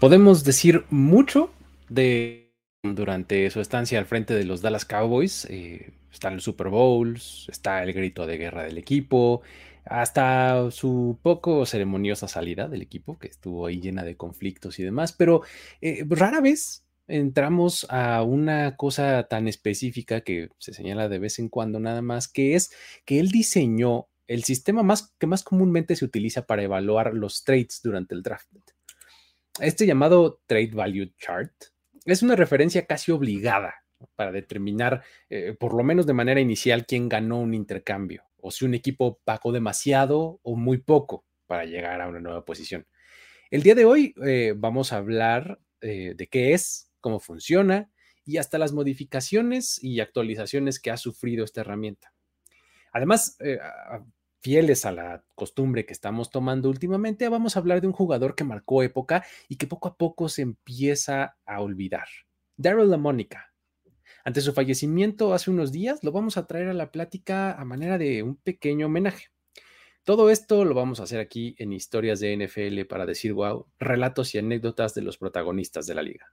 Podemos decir mucho de durante su estancia al frente de los Dallas Cowboys. Eh, están los Super Bowls, está el grito de guerra del equipo, hasta su poco ceremoniosa salida del equipo, que estuvo ahí llena de conflictos y demás, pero eh, rara vez entramos a una cosa tan específica que se señala de vez en cuando nada más, que es que él diseñó el sistema más que más comúnmente se utiliza para evaluar los trades durante el draft. Este llamado Trade Value Chart es una referencia casi obligada para determinar, eh, por lo menos de manera inicial, quién ganó un intercambio o si un equipo pagó demasiado o muy poco para llegar a una nueva posición. El día de hoy eh, vamos a hablar eh, de qué es, cómo funciona y hasta las modificaciones y actualizaciones que ha sufrido esta herramienta. Además, fieles a la costumbre que estamos tomando últimamente, vamos a hablar de un jugador que marcó época y que poco a poco se empieza a olvidar. Daryl LaMonica. Ante su fallecimiento hace unos días, lo vamos a traer a la plática a manera de un pequeño homenaje. Todo esto lo vamos a hacer aquí en Historias de NFL para decir wow, relatos y anécdotas de los protagonistas de la liga.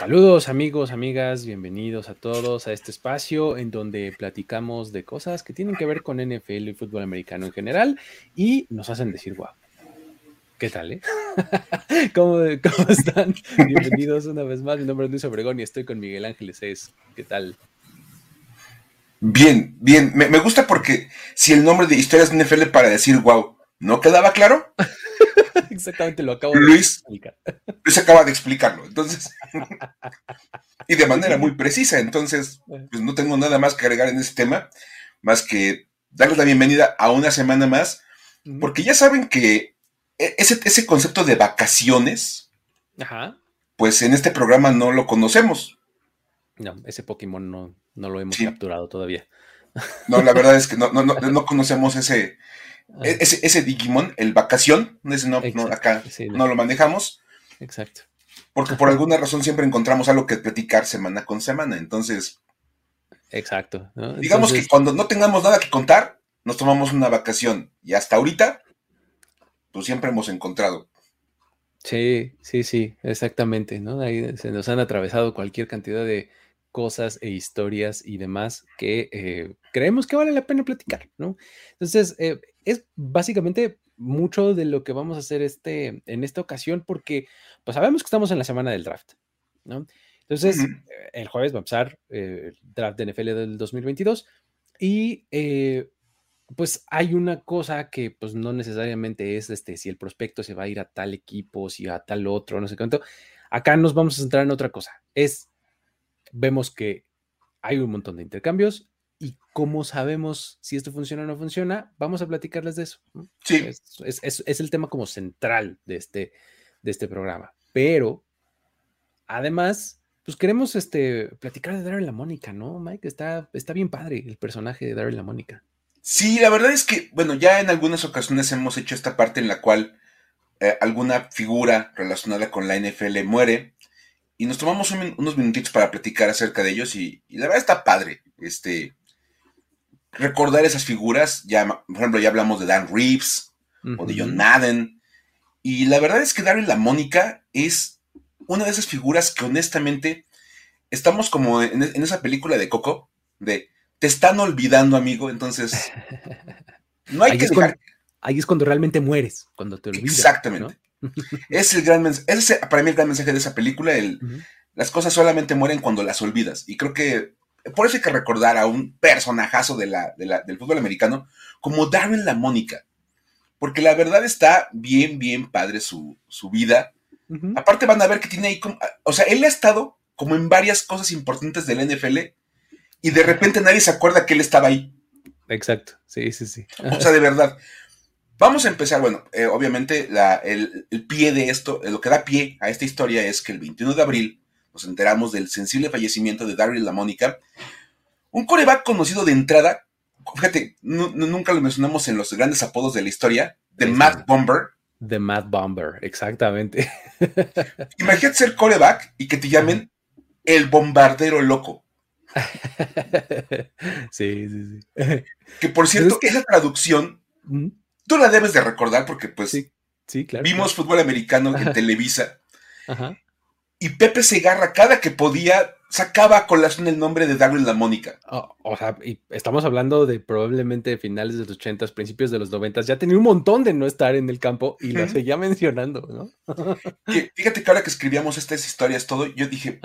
Saludos amigos, amigas, bienvenidos a todos a este espacio en donde platicamos de cosas que tienen que ver con NFL y fútbol americano en general y nos hacen decir guau. ¿Qué tal, eh? ¿Cómo, ¿Cómo, están? Bienvenidos una vez más. Mi nombre es Luis Obregón y estoy con Miguel Ángeles. Es. ¿Qué tal? Bien, bien. Me, me, gusta porque si el nombre de historias de NFL para decir wow no quedaba claro, Exactamente, lo acabo de explicar. Luis acaba de explicarlo, entonces. y de manera muy precisa, entonces, pues no tengo nada más que agregar en este tema, más que darles la bienvenida a una semana más, porque ya saben que e, ese, ese concepto de vacaciones, pues en este programa no lo conocemos. No, ese Pokémon no, lo hemos capturado todavía. No, la verdad es que no, no, no conocemos ese, e-, ese, Digimon, el vacación, ese no, acá no lo manejamos. Exacto. Porque por alguna razón siempre encontramos algo que platicar semana con semana. Entonces. Exacto. Digamos que cuando no tengamos nada que contar, nos tomamos una vacación. Y hasta ahorita, pues siempre hemos encontrado. Sí, sí, sí, exactamente, ¿no? Ahí se nos han atravesado cualquier cantidad de cosas e historias y demás que eh, creemos que vale la pena platicar, ¿no? Entonces, eh, es básicamente mucho de lo que vamos a hacer este, en esta ocasión porque pues sabemos que estamos en la semana del draft, ¿no? Entonces, el jueves va a empezar eh, el draft de NFL del 2022 y pues hay una cosa que pues no necesariamente es este, si el prospecto se va a ir a tal equipo, si a tal otro, no sé cuánto. Acá nos vamos a centrar en otra cosa. Es vemos que hay un montón de intercambios y cómo sabemos si esto funciona o no funciona, vamos a platicarles de eso. Sí. Es, el tema como central de este, de este programa. Pero, además, pues queremos este, platicar de Daryl la Mónica, ¿no, Mike? Está, está bien padre el personaje de Daryl la Mónica. Sí, la verdad es que, bueno, ya en algunas ocasiones hemos hecho esta parte en la cual eh, alguna figura relacionada con la NFL muere y nos tomamos unos minutitos para platicar acerca de ellos y, la verdad está padre. Este, recordar esas figuras, ya, por ejemplo, ya hablamos de Dan Reeves o de John Madden. Y la verdad es que Daryl La Mónica es una de esas figuras que honestamente estamos como en, esa película de Coco, de te están olvidando, amigo, entonces no hay que dejar... ahí es cuando realmente mueres, cuando te olvidas. Exactamente es el gran mensaje, es para mí el gran mensaje de esa película, el, las cosas solamente mueren cuando las olvidas. Y creo que por eso hay que recordar a un personajazo de la, del fútbol americano como Darwin La Mónica. Porque la verdad está bien, bien padre su, vida. Aparte van a ver que tiene ahí, o sea, él ha estado como en varias cosas importantes del NFL y de repente nadie se acuerda que él estaba ahí. Exacto, sí, sí, sí. O sea, de verdad. Vamos a empezar, bueno, eh, obviamente el, pie de esto, lo que da pie a esta historia es que el 21 de abril nos enteramos del sensible fallecimiento de Daryl La Mónica, un coreback conocido de entrada fíjate, nunca lo mencionamos en los grandes apodos de la historia, The Mad Bomber. The Mad Bomber, exactamente. Imagínate ser coreback y que te llamen el bombardero loco. sí, sí, sí. Que por cierto, esa traducción, tú la debes de recordar porque pues sí, claro, vimos fútbol americano en Televisa. Y Pepe Segarra, cada que podía, sacaba a colación el nombre de Darwin La Mónica. Oh, o sea, y estamos hablando de probablemente finales de los 80, principios de los 90, ya tenía un montón de no estar en el campo y lo seguía mencionando, ¿no? fíjate que ahora que escribíamos estas historias, todo, yo dije,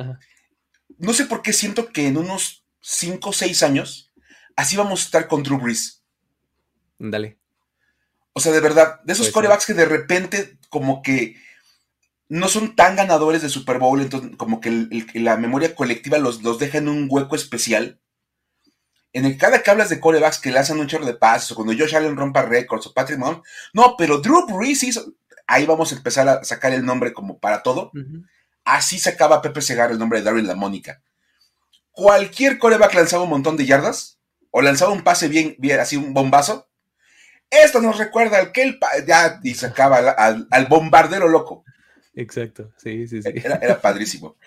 no sé por qué siento que en unos 5 o 6 años, así vamos a estar con Drew Brees. Dale. O sea, de verdad, de esos corebacks que de repente como que no son tan ganadores de Super Bowl, entonces como que la memoria colectiva los, los, deja en un hueco especial. En el cada que hablas de corebacks que le hacen un chorro de pasos, o cuando Josh Allen rompa récords, o Patrick Mahomes, no, pero Drew Brees hizo, ahí vamos a empezar a sacar el nombre como para todo. Así sacaba Pepe Segar el nombre de Darwin La Mónica. Cualquier coreback lanzaba un montón de yardas, o lanzaba un pase bien, bien así un bombazo. Esto nos recuerda al que el ya y sacaba al bombardero loco. Exacto, sí, sí, sí. Era, padrísimo.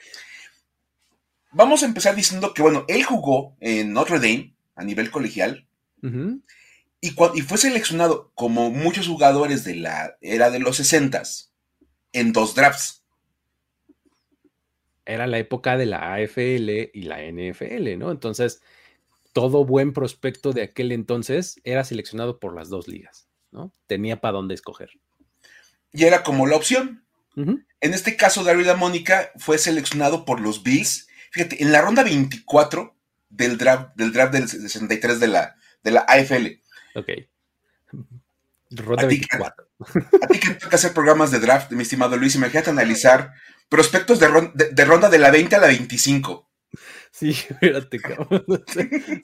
Vamos a empezar diciendo que, bueno, él jugó en Notre Dame a nivel colegial y, y, fue seleccionado como muchos jugadores de la era de los 60 en dos drafts. Era la época de la AFL y la NFL, ¿no? Entonces, todo buen prospecto de aquel entonces era seleccionado por las dos ligas, ¿no? Tenía para dónde escoger. Y era como la opción. En este caso, David Mónica fue seleccionado por los Bills. Fíjate, en la ronda 24 del draft del, draft del 63 de la, de la AFL. Ok. Ronda 24. a ti que toca hacer programas de draft, mi estimado Luis, imagínate analizar prospectos de, ronda de la 20 a la 25. Sí, espérate, cabrón.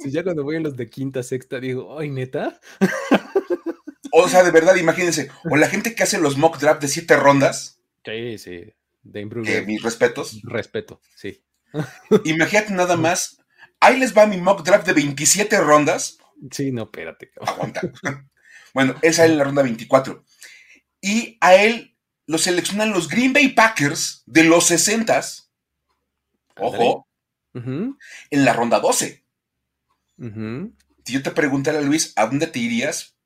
si ya cuando voy en los de quinta, sexta, digo, ay, neta. o sea, de verdad, imagínense, o la gente que hace los mock draft de siete rondas, Sí, sí. De mis respetos. Respeto, sí. Imagínate nada más. Ahí les va mi mock draft de 27 rondas. Sí, no, espérate. Aguanta. bueno, él sale en la ronda 24. Y a él lo seleccionan los Green Bay Packers de los 60 Ojo. En la ronda 12. Si yo te preguntara, Luis, ¿a dónde te irías?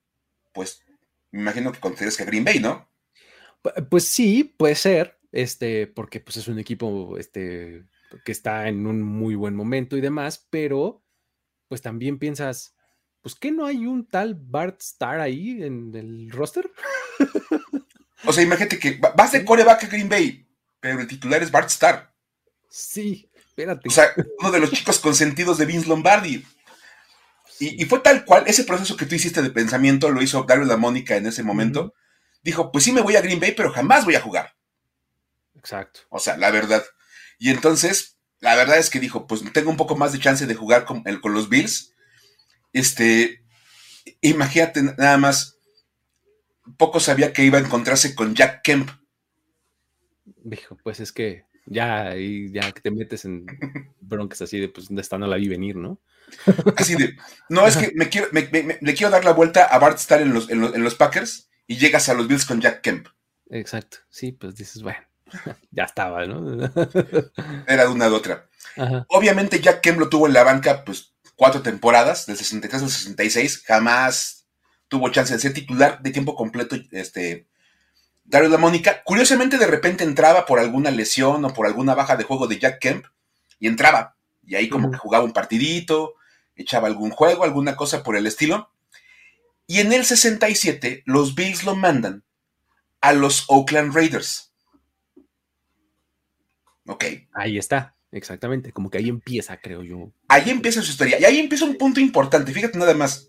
Pues me imagino que consideras que a Green Bay, ¿no? Pues sí, puede ser, este, porque pues es un equipo este, que está en un muy buen momento y demás, pero pues también piensas, pues que no hay un tal Bart Starr ahí en el roster. O sea, imagínate que vas de coreback a Green Bay, pero el titular es Bart Starr. Sí, espérate. O sea, uno de los chicos consentidos de Vince Lombardi. Y, fue tal cual, ese proceso que tú hiciste de pensamiento lo hizo Daryl La Mónica en ese momento dijo, pues sí me voy a Green Bay, pero jamás voy a jugar. Exacto. O sea, la verdad. Y entonces, la verdad es que dijo, pues tengo un poco más de chance de jugar con, con los Bills. Este, imagínate nada más, poco sabía que iba a encontrarse con Jack Kemp. Dijo, pues es que ya, y ya que te metes en broncas así de, pues, ¿dónde está? No la vi venir, ¿no? Así de, no, es que me quiero, le quiero dar la vuelta a Bart Starr en los, en los Packers y llegas a los Bills con Jack Kemp. Exacto, sí, pues dices, bueno, ya estaba, ¿no? Era de una de otra. Obviamente Jack Kemp lo tuvo en la banca, pues, cuatro temporadas, del 63 al 66, jamás tuvo chance de ser titular de tiempo completo, este, Dario La Mónica. Curiosamente, de repente entraba por alguna lesión o por alguna baja de juego de Jack Kemp, y entraba, y ahí como que jugaba un partidito, echaba algún juego, alguna cosa por el estilo, y en el 67, los Bills lo mandan a los Oakland Raiders. Ok. Ahí está, exactamente. Como que ahí empieza, creo yo. Ahí empieza su historia. Y ahí empieza un punto importante. Fíjate nada más.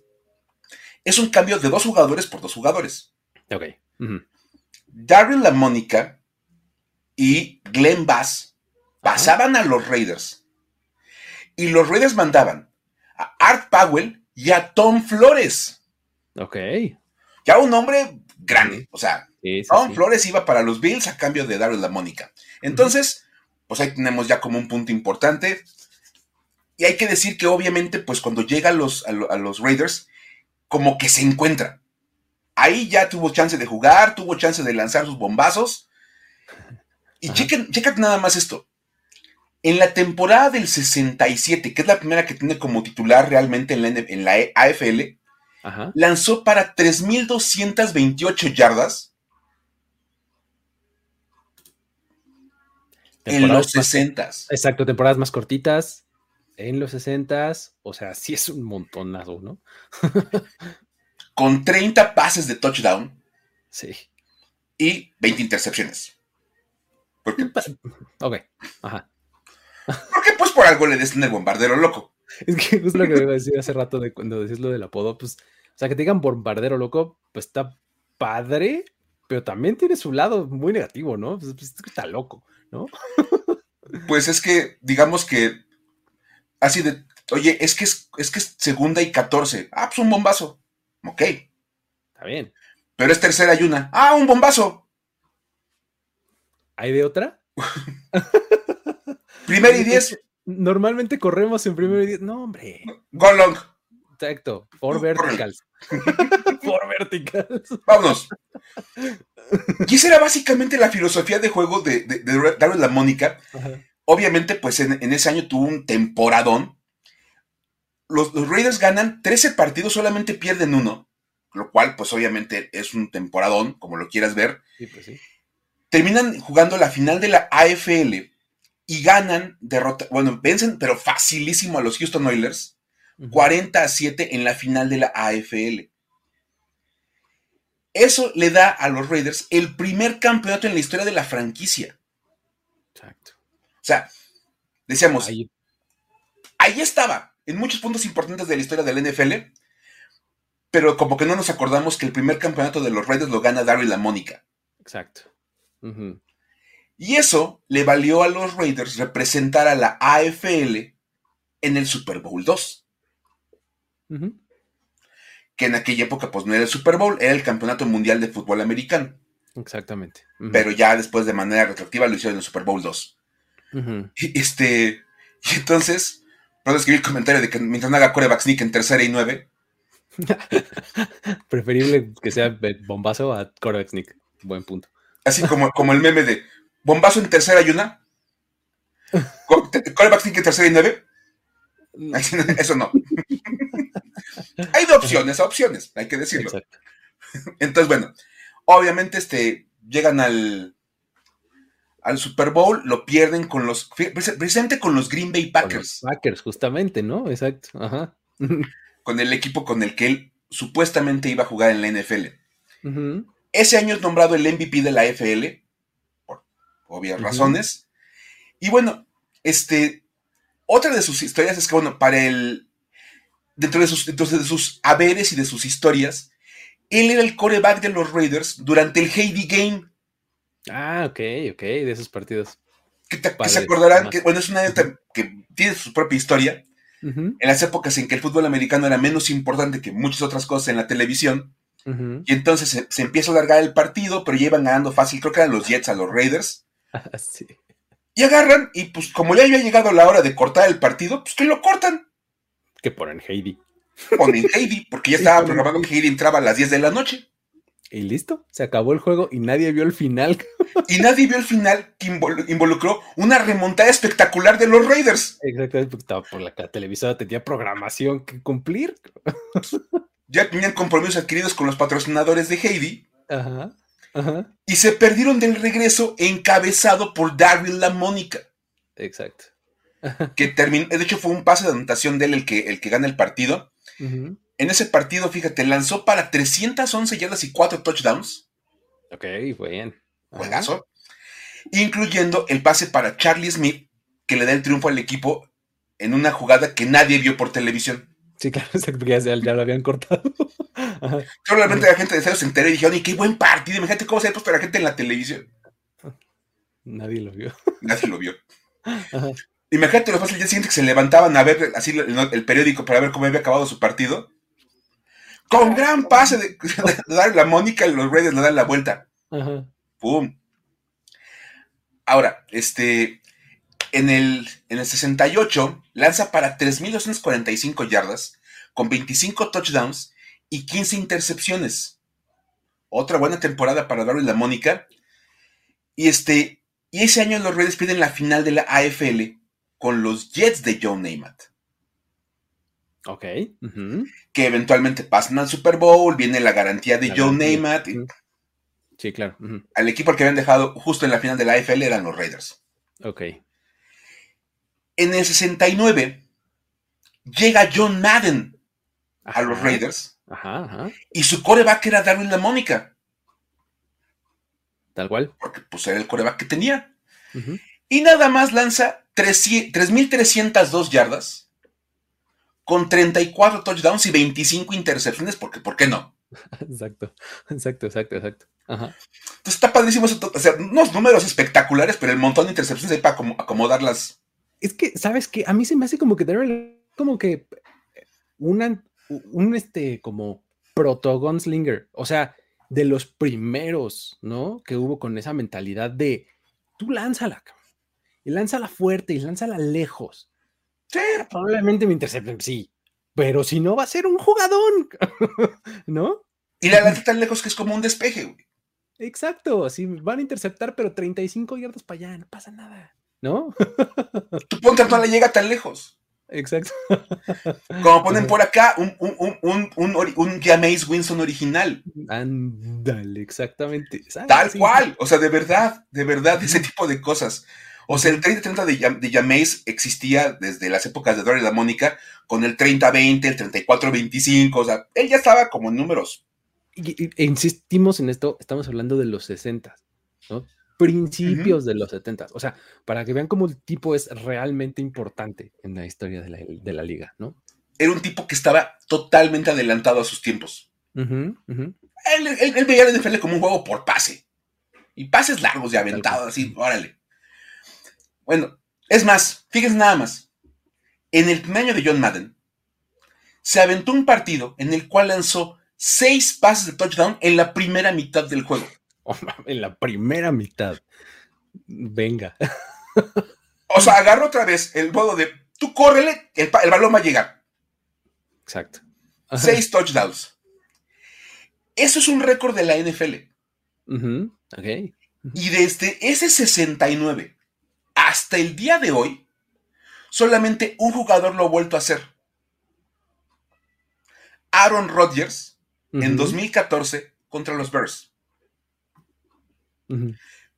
Es un cambio de dos jugadores por dos jugadores. Ok. Darryl La Mónica y Glenn Bass pasaban a los Raiders. Y los Raiders mandaban a Art Powell y a Tom Flores. Ok. Ya un hombre grande. O sea, Tom Flores iba para los Bills a cambio de darle la Mónica. Entonces, pues ahí tenemos ya como un punto importante. Y hay que decir que obviamente, pues cuando llega a los, a, los Raiders, como que se encuentra. Ahí ya tuvo chance de jugar, tuvo chance de lanzar sus bombazos. Y chequen, chequen nada más esto. En la temporada del 67, que es la primera que tiene como titular realmente en la, en la AFL, lanzó para 3.228 yardas. en los 60. Exacto, temporadas más cortitas. En los 60, o sea, sí es un montonazo, ¿no? Con 30 pases de touchdown. Sí. Y 20 intercepciones. Porque, pues, ok, ajá. Porque pues por algo le en el bombardero loco. Es que es lo que iba a decir hace rato de cuando decís lo del apodo, pues, o sea, que te digan bombardero loco, pues está padre, pero también tiene su lado muy negativo, ¿no? Pues, pues está loco, ¿no? Pues es que, digamos que, así de, oye, es que es, es que es segunda y 14. Ah, pues un bombazo. Ok. Está bien. Pero es tercera y una. Ah, un bombazo. ¿Hay de otra? Primer y diez. Normalmente corremos en primer y diez. No, hombre. Go long. Exacto. Four verticals. Four verticals. Vámonos. Y esa era básicamente la filosofía de juego de, de, de la Mónica. Obviamente, pues en, ese año tuvo un temporadón. Los, Raiders ganan 13 partidos, solamente pierden uno. Lo cual, pues obviamente es un temporadón, como lo quieras ver. Sí, pues sí. Terminan jugando la final de la AFL y ganan, derrota, bueno, vencen, pero facilísimo a los Houston Oilers. 40 a 7 en la final de la AFL. Eso le da a los Raiders el primer campeonato en la historia de la franquicia. Exacto. O sea, decíamos, ahí, estaba, en muchos puntos importantes de la historia del NFL, pero como que no nos acordamos que el primer campeonato de los Raiders lo gana Daryl La Mónica. Exacto. Y eso le valió a los Raiders representar a la AFL en el Super Bowl 2 que en aquella época pues no era el Super Bowl, era el Campeonato Mundial de Fútbol Americano. Exactamente. Pero ya después de manera retroactiva lo hicieron en el Super Bowl 2. y, este, y entonces, puedo escribir el comentario de que mientras no haga coreback sneak en tercera y nueve. Preferible que sea bombazo a coreback sneak. Buen punto. Así como, como el meme de bombazo en tercera y una. Coreback sneak en tercera y nueve. Eso no. hay de opciones a opciones, hay que decirlo. Entonces, bueno, obviamente este, llegan al, al Super Bowl, lo pierden con los, precisamente con los Green Bay Packers. Packers, justamente, ¿no? Exacto. con el equipo con el que él supuestamente iba a jugar en la NFL. Ese año es nombrado el MVP de la FL, obvias razones. Y bueno, este, otra de sus historias es que, bueno, para el. Dentro de sus, de sus haberes y de sus historias, él era el coreback de los Raiders durante el Heidi Game. Ah, ok, ok, de esos partidos. Que, se acordarán que, bueno, es una que tiene su propia historia. En las épocas en que el fútbol americano era menos importante que muchas otras cosas en la televisión. Y entonces se, se, empieza a alargar el partido, pero llevan ganando fácil. Creo que eran los Jets a los Raiders. sí. Y agarran, y pues como ya había llegado la hora de cortar el partido, pues que lo cortan. Que ponen Heidi. Ponen Heidi, porque ya estaba programado que Heidi entraba a las 10 de la noche. Y listo, se acabó el juego y nadie vio el final. Y nadie vio el final que involucró una remontada espectacular de los Raiders. Exactamente, porque estaba por la televisora tenía programación que cumplir. Ya tenían compromisos adquiridos con los patrocinadores de Heidi. Ajá. Y se perdieron del regreso encabezado por Darryl La Mónica. Exacto. que terminó, de hecho fue un pase de anotación de él el que, el que gana el partido. En ese partido, fíjate, lanzó para 311 yardas y 4 touchdowns. Ok, bien. Juegazo. Incluyendo el pase para Charlie Smith, que le da el triunfo al equipo en una jugada que nadie vio por televisión. Sí, claro, ya, ya, lo habían cortado. Solamente la gente de cero se enteró y dijeron, y qué buen partido, imagínate cómo se ha puesto la gente en la televisión. Nadie lo vio. Nadie lo vio. Imagínate lo fácil el día siguiente que se levantaban a ver así el, periódico para ver cómo había acabado su partido. Con gran pase de, dar la Mónica y los Raiders le dan la vuelta. ¡Pum! Ahora, este, en el, en el 68 lanza para 3.245 yardas con 25 touchdowns y 15 intercepciones. Otra buena temporada para Darwin La Mónica. Y, este, y ese año los Raiders piden la final de la AFL con los Jets de Joe Namath. Ok. Que eventualmente pasan al Super Bowl, viene la garantía de Joe Namath. Sí, claro. Al equipo al que habían dejado justo en la final de la AFL eran los Raiders. Ok. En el 69 llega John Madden a los Raiders. Ajá, ajá. Y su coreback era Darwin La Mónica. Tal cual. Porque pues era el coreback que tenía. Y nada más lanza 3.302 yardas con 34 touchdowns y 25 intercepciones, porque ¿por qué no? Exacto, exacto, exacto, exacto. Ajá. Entonces está padrísimo eso, o sea, unos números espectaculares, pero el montón de intercepciones ahí para acomodarlas. Es que, ¿sabes qué? A mí se me hace como que como que una, un este, como proto gunslinger, o sea, de los primeros, ¿no? Que hubo con esa mentalidad de, tú lánzala, y lánzala fuerte, y lánzala lejos. Sí, probablemente me intercepten, sí, pero si no va a ser un jugadón, ¿no? Y la lanza tan lejos que es como un despeje, güey. Exacto, así van a interceptar, pero 35 yardas para allá, no pasa nada, ¿no? Tu punta no le llega tan lejos. Exacto. Como ponen por acá, un, un, un, un, un Jameis Winston original. Ándale, exactamente. Tal cual, o sea, de verdad, de verdad, ese tipo de cosas. O sea, el 30-30 de, de Jameis existía desde las épocas de Dory y la Mónica, con el 30-20, el 34-25, o sea, él ya estaba como en números e insistimos en esto, estamos hablando de los 60, ¿no? Principios de los 70. O sea, para que vean cómo el tipo es realmente importante en la historia de la, liga, ¿no? Era un tipo que estaba totalmente adelantado a sus tiempos. Él, veía el NFL como un juego por pase. Y pases largos y aventados, así, órale. Bueno, es más, fíjense nada más. En el primer año de John Madden, se aventó un partido en el cual lanzó seis pases de touchdown en la primera mitad del juego. en la primera mitad. Venga. o sea, agarro otra vez el modo de tú córrele, el, balón va a llegar. Exacto. Seis touchdowns. Eso es un récord de la NFL. Y desde ese 69 hasta el día de hoy, solamente un jugador lo ha vuelto a hacer. Aaron Rodgers en 2014 contra los Bears.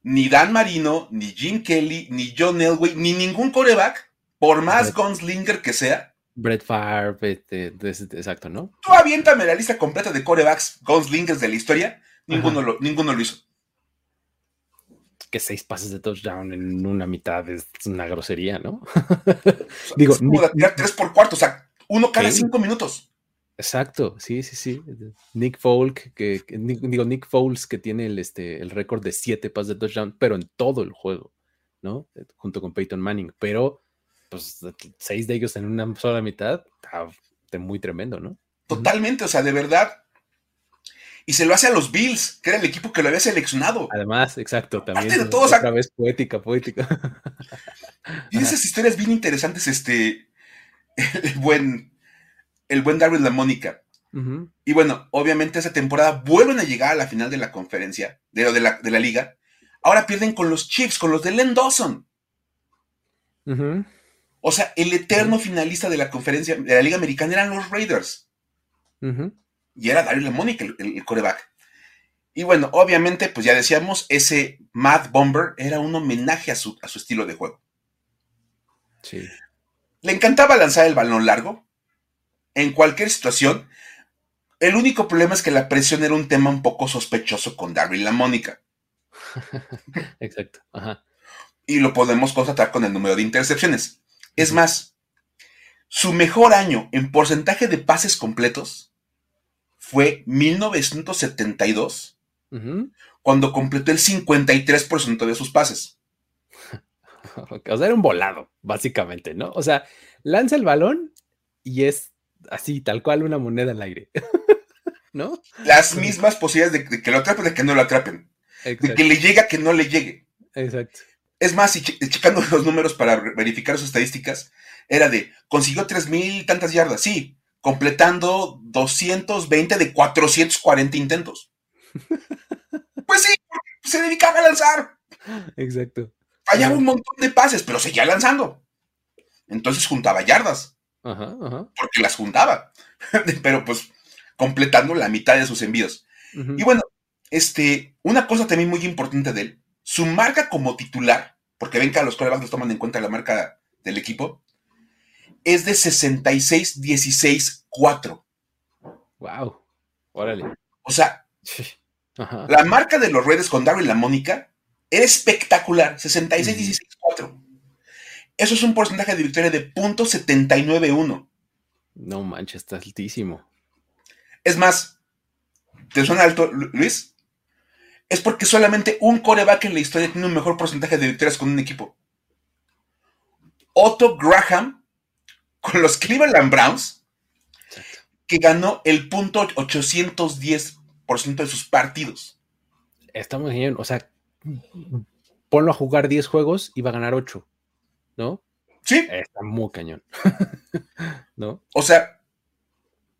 Ni Dan Marino, ni Jim Kelly, ni John Elway, ni ningún coreback, por más gunslinger que sea. Brett Favre, este, exacto, ¿no? Tú aviéntame la lista completa de corebacks gunslingers de la historia, ninguno lo, ninguno lo hizo. Que seis pases de touchdown en una mitad es una grosería, ¿no? Digo, es tres por cuarto, o sea, uno cada cinco minutos. Exacto, sí, sí, sí. Nick Folk, que, digo, Nick Foles, que tiene el, este, el récord de siete pases de touchdown, pero en todo el juego, ¿no? Eh, junto con Peyton Manning. Pero, pues, seis de ellos en una sola mitad, está muy tremendo, ¿no? Totalmente, o sea, de verdad. Y se lo hace a los Bills, que era el equipo que lo había seleccionado. Además, exacto, también. De otra vez poética, poética. Y esas historias bien interesantes, este, el buen el buen Darwin La Mónica. Y bueno, obviamente esa temporada vuelven a llegar a la final de la conferencia, de, de, la, de la liga. Ahora pierden con los Chiefs, con los de Len Dawson. O sea, el eterno finalista de la conferencia de la Liga Americana eran los Raiders. Y era Darwin La Mónica el, coreback. Y bueno, obviamente, pues ya decíamos, ese Mad Bomber era un homenaje a su, a su estilo de juego. Sí. Le encantaba lanzar el balón largo, en cualquier situación. El único problema es que la presión era un tema un poco sospechoso con Darwin La Mónica. Exacto. Y lo podemos constatar con el número de intercepciones. Es más, su mejor año en porcentaje de pases completos fue 1972, cuando completó el 53% de sus pases. O sea, era un volado, básicamente, ¿no? O sea, lanza el balón y es así, tal cual una moneda al aire. ¿No? Las mismas posibilidades de, que lo atrapen, de que no lo atrapen. De que le llegue a que no le llegue. Exacto. Es más, y checando los números para verificar sus estadísticas, era de, consiguió tres mil tantas yardas, sí, completando 220 de 440 intentos. pues sí, se dedicaba a lanzar. Exacto. Fallaba un montón de pases, pero seguía lanzando. Entonces juntaba yardas. Ajá, ajá. Porque las juntaba. pero pues completando la mitad de sus envíos. Y bueno, este, una cosa también muy importante de él, su marca como titular, porque ven que a los corebacks toman en cuenta la marca del equipo, es de 66-16-4. Wow. Órale. O sea, la marca de los Raiders con Darryl la Mónica era espectacular, 66-16-4. Eso es un porcentaje de victoria de .791. No manches, está altísimo. Es más, ¿te suena alto, Luis? Es porque solamente un coreback en la historia tiene un mejor porcentaje de victorias con un equipo. Otto Graham con los Cleveland Browns, que ganó el punto 810% de sus partidos. Estamos bien, o sea, ponlo a jugar 10 juegos y va a ganar 8, ¿no? Sí. Está muy cañón. ¿No? O sea,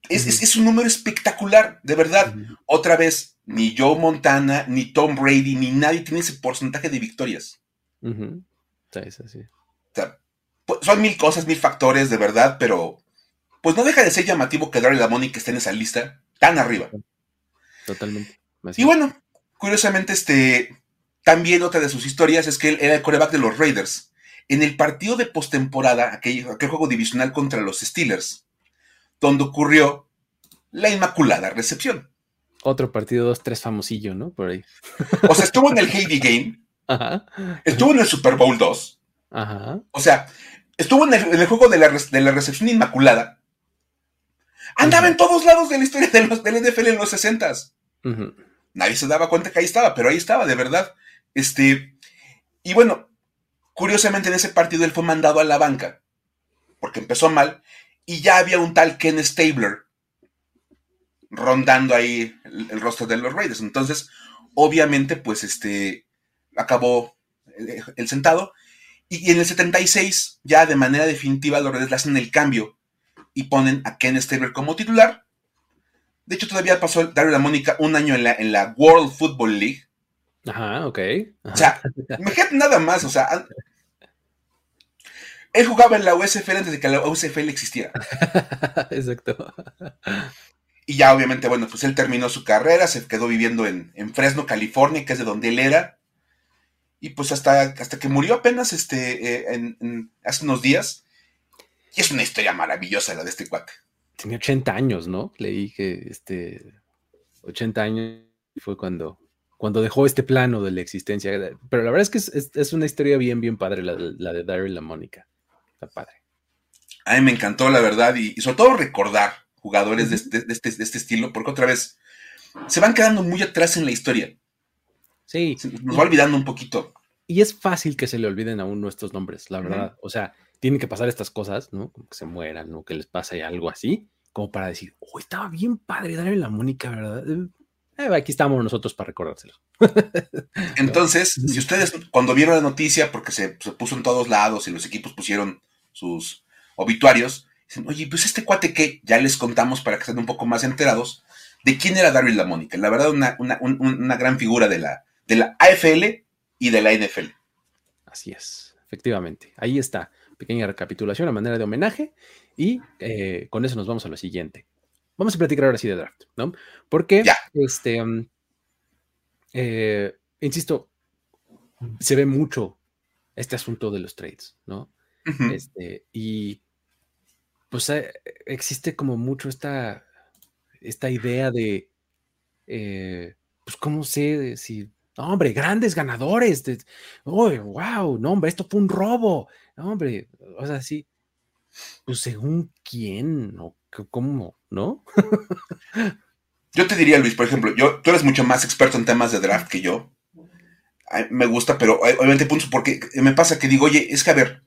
es, un número espectacular, de verdad. Otra vez, ni Joe Montana, ni Tom Brady, ni nadie tiene ese porcentaje de victorias. es así. O sea, pues, son mil cosas, mil factores, de verdad, pero pues no deja de ser llamativo que Daryl Lamoni que esté en esa lista tan arriba. Totalmente. Y bueno, curiosamente, este, también otra de sus historias es que él era el coreback de los Raiders. En el partido de postemporada, aquel, aquel juego divisional contra los Steelers, donde ocurrió la Inmaculada Recepción. Otro partido 2-3 famosillo, ¿no? Por ahí. O sea, estuvo en el Heavy Game. Ajá. Estuvo en el Super Bowl 2. Ajá. O sea, estuvo en el, juego de la, Recepción Inmaculada. Andaba en todos lados de la historia de los, del NFL en los 60 Nadie se daba cuenta que ahí estaba, pero ahí estaba, de verdad. Este, y bueno, curiosamente en ese partido él fue mandado a la banca, porque empezó mal, y ya había un tal Ken Stabler rondando ahí el, rostro de los Raiders. Entonces, obviamente, pues este acabó el, sentado. Y, en el 76, ya de manera definitiva, los Raiders hacen el cambio y ponen a Ken Stabler como titular. De hecho, todavía pasó Daryl Mónica un año la, en la World Football League. Ajá, ok. O sea, imagínate nada más, o sea, él jugaba en la USFL antes de que la USFL existiera. Exacto. Y ya obviamente, bueno, pues él terminó su carrera, se quedó viviendo en, Fresno, California, que es de donde él era. Y pues hasta, hasta que murió apenas este, eh, hace unos días. Y es una historia maravillosa la de este cuate. Tenía 80 años, ¿no? Leí que este 80 años fue cuando, cuando dejó este plano de la existencia. Pero la verdad es que es, una historia bien, bien padre la, la de Daryl la Mónica padre. A mí me encantó, la verdad, y, sobre todo recordar jugadores este, de, este, de, este, estilo, porque otra vez se van quedando muy atrás en la historia. Sí. nos va olvidando un poquito. Y es fácil que se le olviden a uno estos nombres, la verdad. O sea, tienen que pasar estas cosas, ¿no? Como que se mueran, o que les pase algo así, como para decir, oh, estaba bien padre darle la Mónica, ¿verdad? Eh, aquí estamos nosotros para recordárselo. Entonces, si ustedes cuando vieron la noticia, porque se, se, puso en todos lados y los equipos pusieron sus obituarios, dicen, oye, pues este cuate que ya les contamos para que estén un poco más enterados de quién era Daryl La Mónica. La verdad, una, gran figura de la, de la AFL y de la NFL. Así es, efectivamente. Ahí está. Pequeña recapitulación a manera de homenaje. Y eh, con eso nos vamos a lo siguiente. Vamos a platicar ahora sí de draft, ¿no? Porque, este, mm, eh, insisto, se ve mucho este asunto de los trades, ¿no? este, y pues eh, existe como mucho esta, esta idea de, eh, pues, ¿cómo sé si, hombre, grandes ganadores? De, oh, wow, no, hombre, esto fue un robo, hombre, o sea, sí, pues según quién o cómo, ¿no? yo te diría, Luis, por ejemplo, yo, tú eres mucho más experto en temas de draft que yo. me gusta, pero obviamente punto porque me pasa que digo, oye, es que a ver,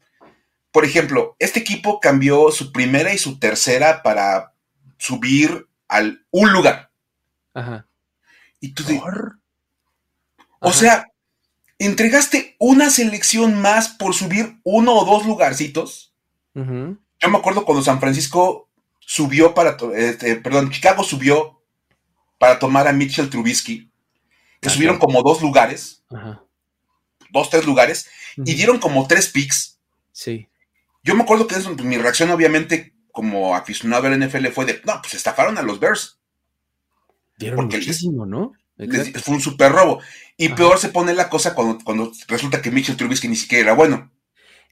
por ejemplo, este equipo cambió su primera y su tercera para subir al un lugar. Ajá. Y tú de, O sea, entregaste una selección más por subir uno o dos lugarcitos. Yo me acuerdo cuando San Francisco subió para, este, perdón, Chicago subió para tomar a Mitchell Trubisky, que subieron como dos lugares, dos, tres lugares, y dieron como tres picks. Sí. Yo me acuerdo que mi reacción, obviamente, como aficionado al NFL, fue de, no, pues estafaron a los Bears. Dieron muchísimo, ¿no? fue un super robo. Y peor se pone la cosa cuando, cuando resulta que Mitchell Trubisky ni siquiera era bueno.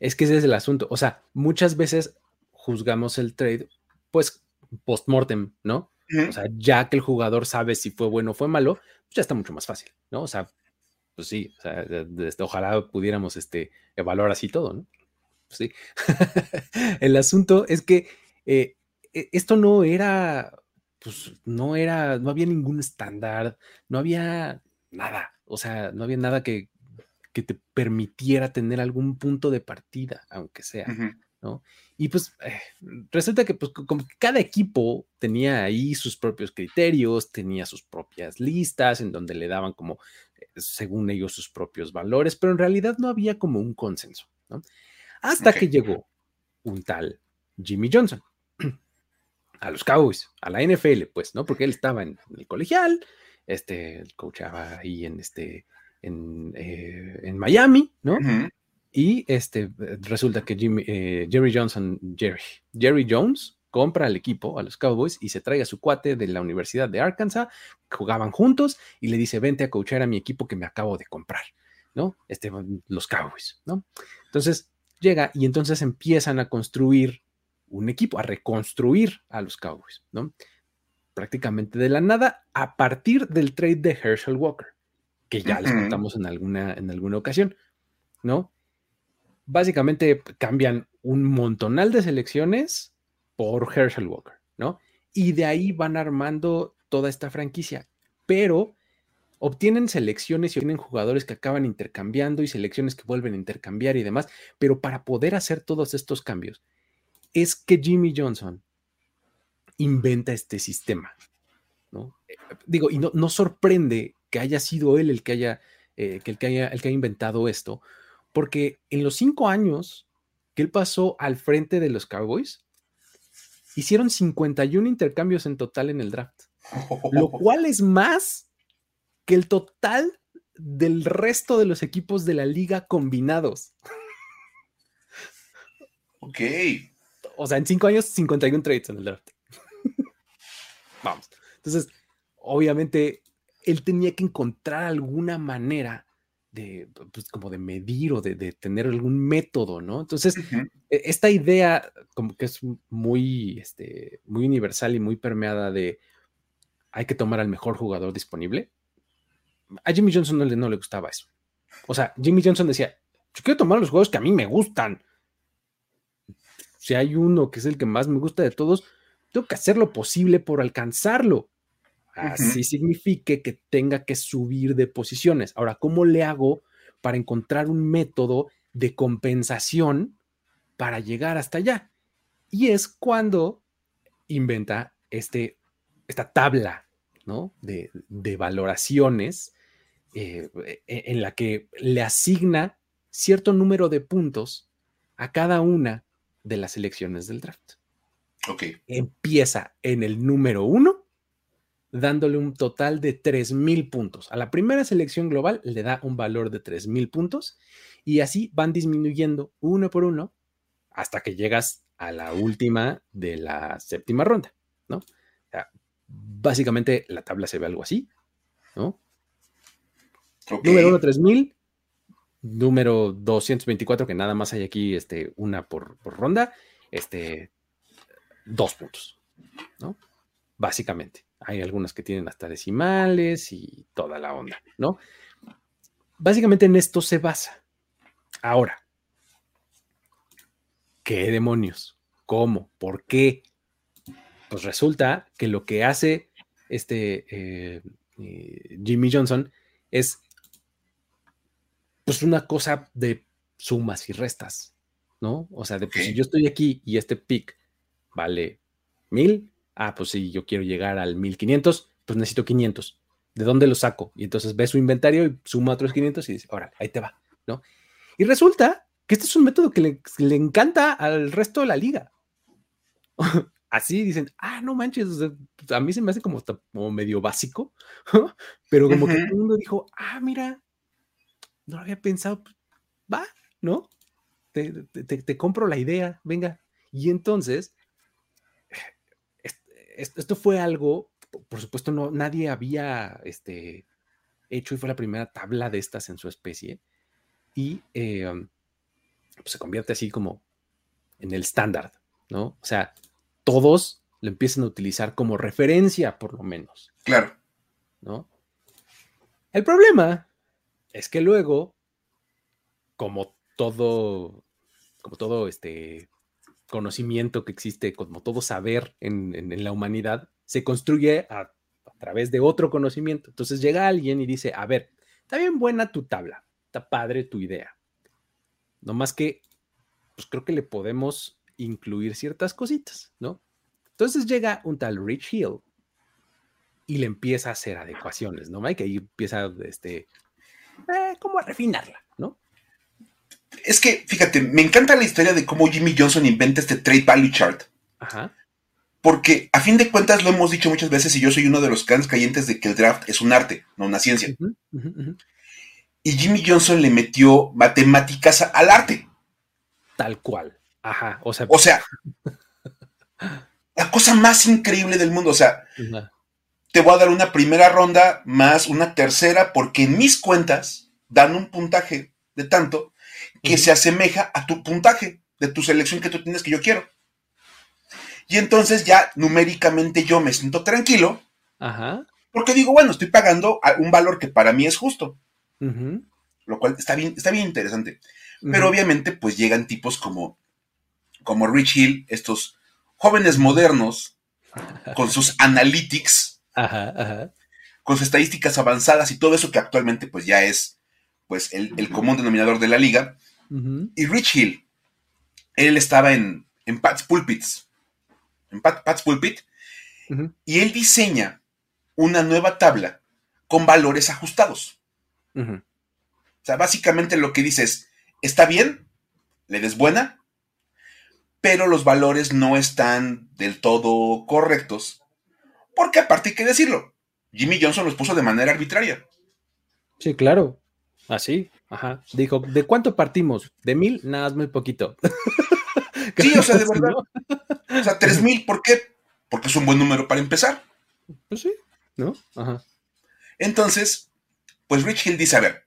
Es que ese es el asunto. O sea, muchas veces juzgamos el trade, pues, post-mortem, ¿no? O sea, ya que el jugador sabe si fue bueno o fue malo, pues ya está mucho más fácil, ¿no? O sea, pues sí, o sea, este, ojalá pudiéramos este, evaluar así todo, ¿no? Pues sí. el asunto es que eh, e, esto no era, pues no era, no había ningún estándar, no había nada, o sea, no había nada que, que te permitiera tener algún punto de partida, aunque sea, ¿no? Y pues eh, resulta que pues, como cada equipo tenía ahí sus propios criterios, tenía sus propias listas en donde le daban como, eh, según ellos, sus propios valores, pero en realidad no había como un consenso, ¿no? Hasta que llegó un tal Jimmy Johnson a los Cowboys, a la NFL, pues, ¿no? Porque él estaba en, el colegial, este, coachaba ahí en este, en, eh, Miami, ¿no? Y este, resulta que eh, Jerry Johnson, Jerry, Jerry Jones compra al equipo, a los Cowboys, y se trae a su cuate de la Universidad de Arkansas, jugaban juntos, y le dice, vente a coachar a mi equipo que me acabo de comprar, ¿no? Este, los Cowboys, ¿no? Entonces llega y entonces empiezan a construir un equipo, a reconstruir a los Cowboys, ¿no? Prácticamente de la nada, a partir del trade de Herschel Walker, que ya les contamos en alguna, en alguna ocasión, ¿no? Básicamente cambian un montonal de selecciones por Herschel Walker, ¿no? Y de ahí van armando toda esta franquicia, pero obtienen selecciones y obtienen jugadores que acaban intercambiando y selecciones que vuelven a intercambiar y demás, pero para poder hacer todos estos cambios es que Jimmy Johnson inventa este sistema, ¿no? Digo, y no, sorprende que haya sido él el que haya, eh, que el que haya, el que haya inventado esto, porque en los cinco años que él pasó al frente de los Cowboys, hicieron 51 intercambios en total en el draft, lo cual es más que el total del resto de los equipos de la liga combinados. Ok. O sea, en cinco años, 51 trades en el draft. Vamos. Entonces, obviamente, él tenía que encontrar alguna manera de, pues, como de medir o de, tener algún método, ¿no? Entonces, e, esta idea como que es muy, este, muy universal y muy permeada de hay que tomar al mejor jugador disponible. A Jimmy Johnson no le, no le gustaba eso. O sea, Jimmy Johnson decía, yo quiero tomar los juegos que a mí me gustan. Si hay uno que es el que más me gusta de todos, tengo que hacer lo posible por alcanzarlo así signifique que tenga que subir de posiciones. Ahora, ¿cómo le hago para encontrar un método de compensación para llegar hasta allá? Y es cuando inventa este, esta tabla ¿no? de, valoraciones eh, e, en la que le asigna cierto número de puntos a cada una de las elecciones del draft. Okay. Empieza en el número uno dándole un total de 3.000 puntos. A la primera selección global le da un valor de 3.000 puntos y así van disminuyendo uno por uno hasta que llegas a la última de la séptima ronda, ¿no? O sea, básicamente la tabla se ve algo así, ¿no? Número 1, 3000. Número 224, que nada más hay aquí este, una por, por ronda, este, dos puntos, ¿no? Básicamente. Hay algunas que tienen hasta decimales y toda la onda, ¿no? Básicamente en esto se basa. Ahora, ¿qué demonios? ¿Cómo? ¿Por qué? Pues resulta que lo que hace este eh, eh, Jimmy Johnson es pues una cosa de sumas y restas, ¿no? O sea, de pues si yo estoy aquí y este pick vale mil, ah, pues si yo quiero llegar al 1500, pues necesito 500. ¿De dónde lo saco? Y entonces ve su inventario y suma otros 500 y dice, órale, ahí te va, ¿no? Y resulta que este es un método que le, encanta al resto de la liga. así dicen, ah, no manches, a mí se me hace como, medio básico, pero como que todo el mundo dijo, ah, mira, no lo había pensado, pues, va, ¿no? Te, compro la idea, venga. Y entonces, esto fue algo, por supuesto, no, nadie había este, hecho y fue la primera tabla de estas en su especie. Y eh, pues se convierte así como en el estándar, ¿no? O sea, todos lo empiezan a utilizar como referencia, por lo menos. Claro. ¿No? El problema es que luego, como todo, como todo este conocimiento que existe, como todo saber en, la humanidad, se construye a, través de otro conocimiento. Entonces llega alguien y dice, a ver, está bien buena tu tabla, está padre tu idea. No más que, pues creo que le podemos incluir ciertas cositas, ¿no? Entonces llega un tal Rich Hill y le empieza a hacer adecuaciones, ¿no? Mike, ahí empieza, este, eh, como a refinarla, ¿no? Es que, fíjate, me encanta la historia de cómo Jimmy Johnson inventa este Trade Value Chart. Ajá. Porque a fin de cuentas lo hemos dicho muchas veces y yo soy uno de los grandes cayentes de que el draft es un arte, no una ciencia. Y Jimmy Johnson le metió matemáticas al arte. Tal cual. Ajá, o sea. O sea, la cosa más increíble del mundo. O sea, te voy a dar una primera ronda más una tercera, porque en mis cuentas dan un puntaje de tanto que se asemeja a tu puntaje de tu selección que tú tienes que yo quiero. Y entonces ya numéricamente yo me siento tranquilo. Ajá. Porque digo, bueno, estoy pagando un valor que para mí es justo. Lo cual está bien, está bien interesante. Pero obviamente, pues llegan tipos como como Rich Hill, estos jóvenes modernos con sus analytics, con sus estadísticas avanzadas y todo eso que actualmente pues ya es pues el, común denominador de la liga. Y Rich Hill, él estaba en, en Pat's Pulpits, en Pat's Pulpit, y él diseña una nueva tabla con valores ajustados. O sea, básicamente lo que dice es, está bien, le des buena, pero los valores no están del todo correctos. Porque aparte hay que decirlo, Jimmy Johnson los puso de manera arbitraria. Sí, claro. Así, ajá. Dijo, ¿de cuánto partimos? ¿De mil? Nada, es muy poquito. sí, o sea, de verdad. O sea, tres mil, ¿por qué? Porque es un buen número para empezar. Pues sí, ¿no? Ajá. Entonces, pues Rich Hill dice, a ver,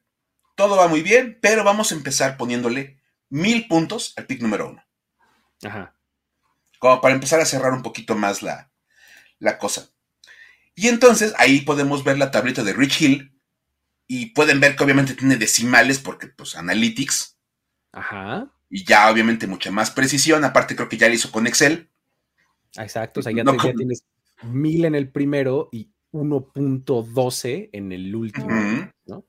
todo va muy bien, pero vamos a empezar poniéndole mil puntos al pick número uno. Ajá. Como para empezar a cerrar un poquito más la, cosa. Y entonces ahí podemos ver la tableta de Rich Hill y pueden ver que obviamente tiene decimales porque pues Analytics. Ajá. Y ya obviamente mucha más precisión. Aparte creo que ya lo hizo con Excel. Exacto, o sea, ya, tienes mil en el primero y 1.12 en el último, ¿no?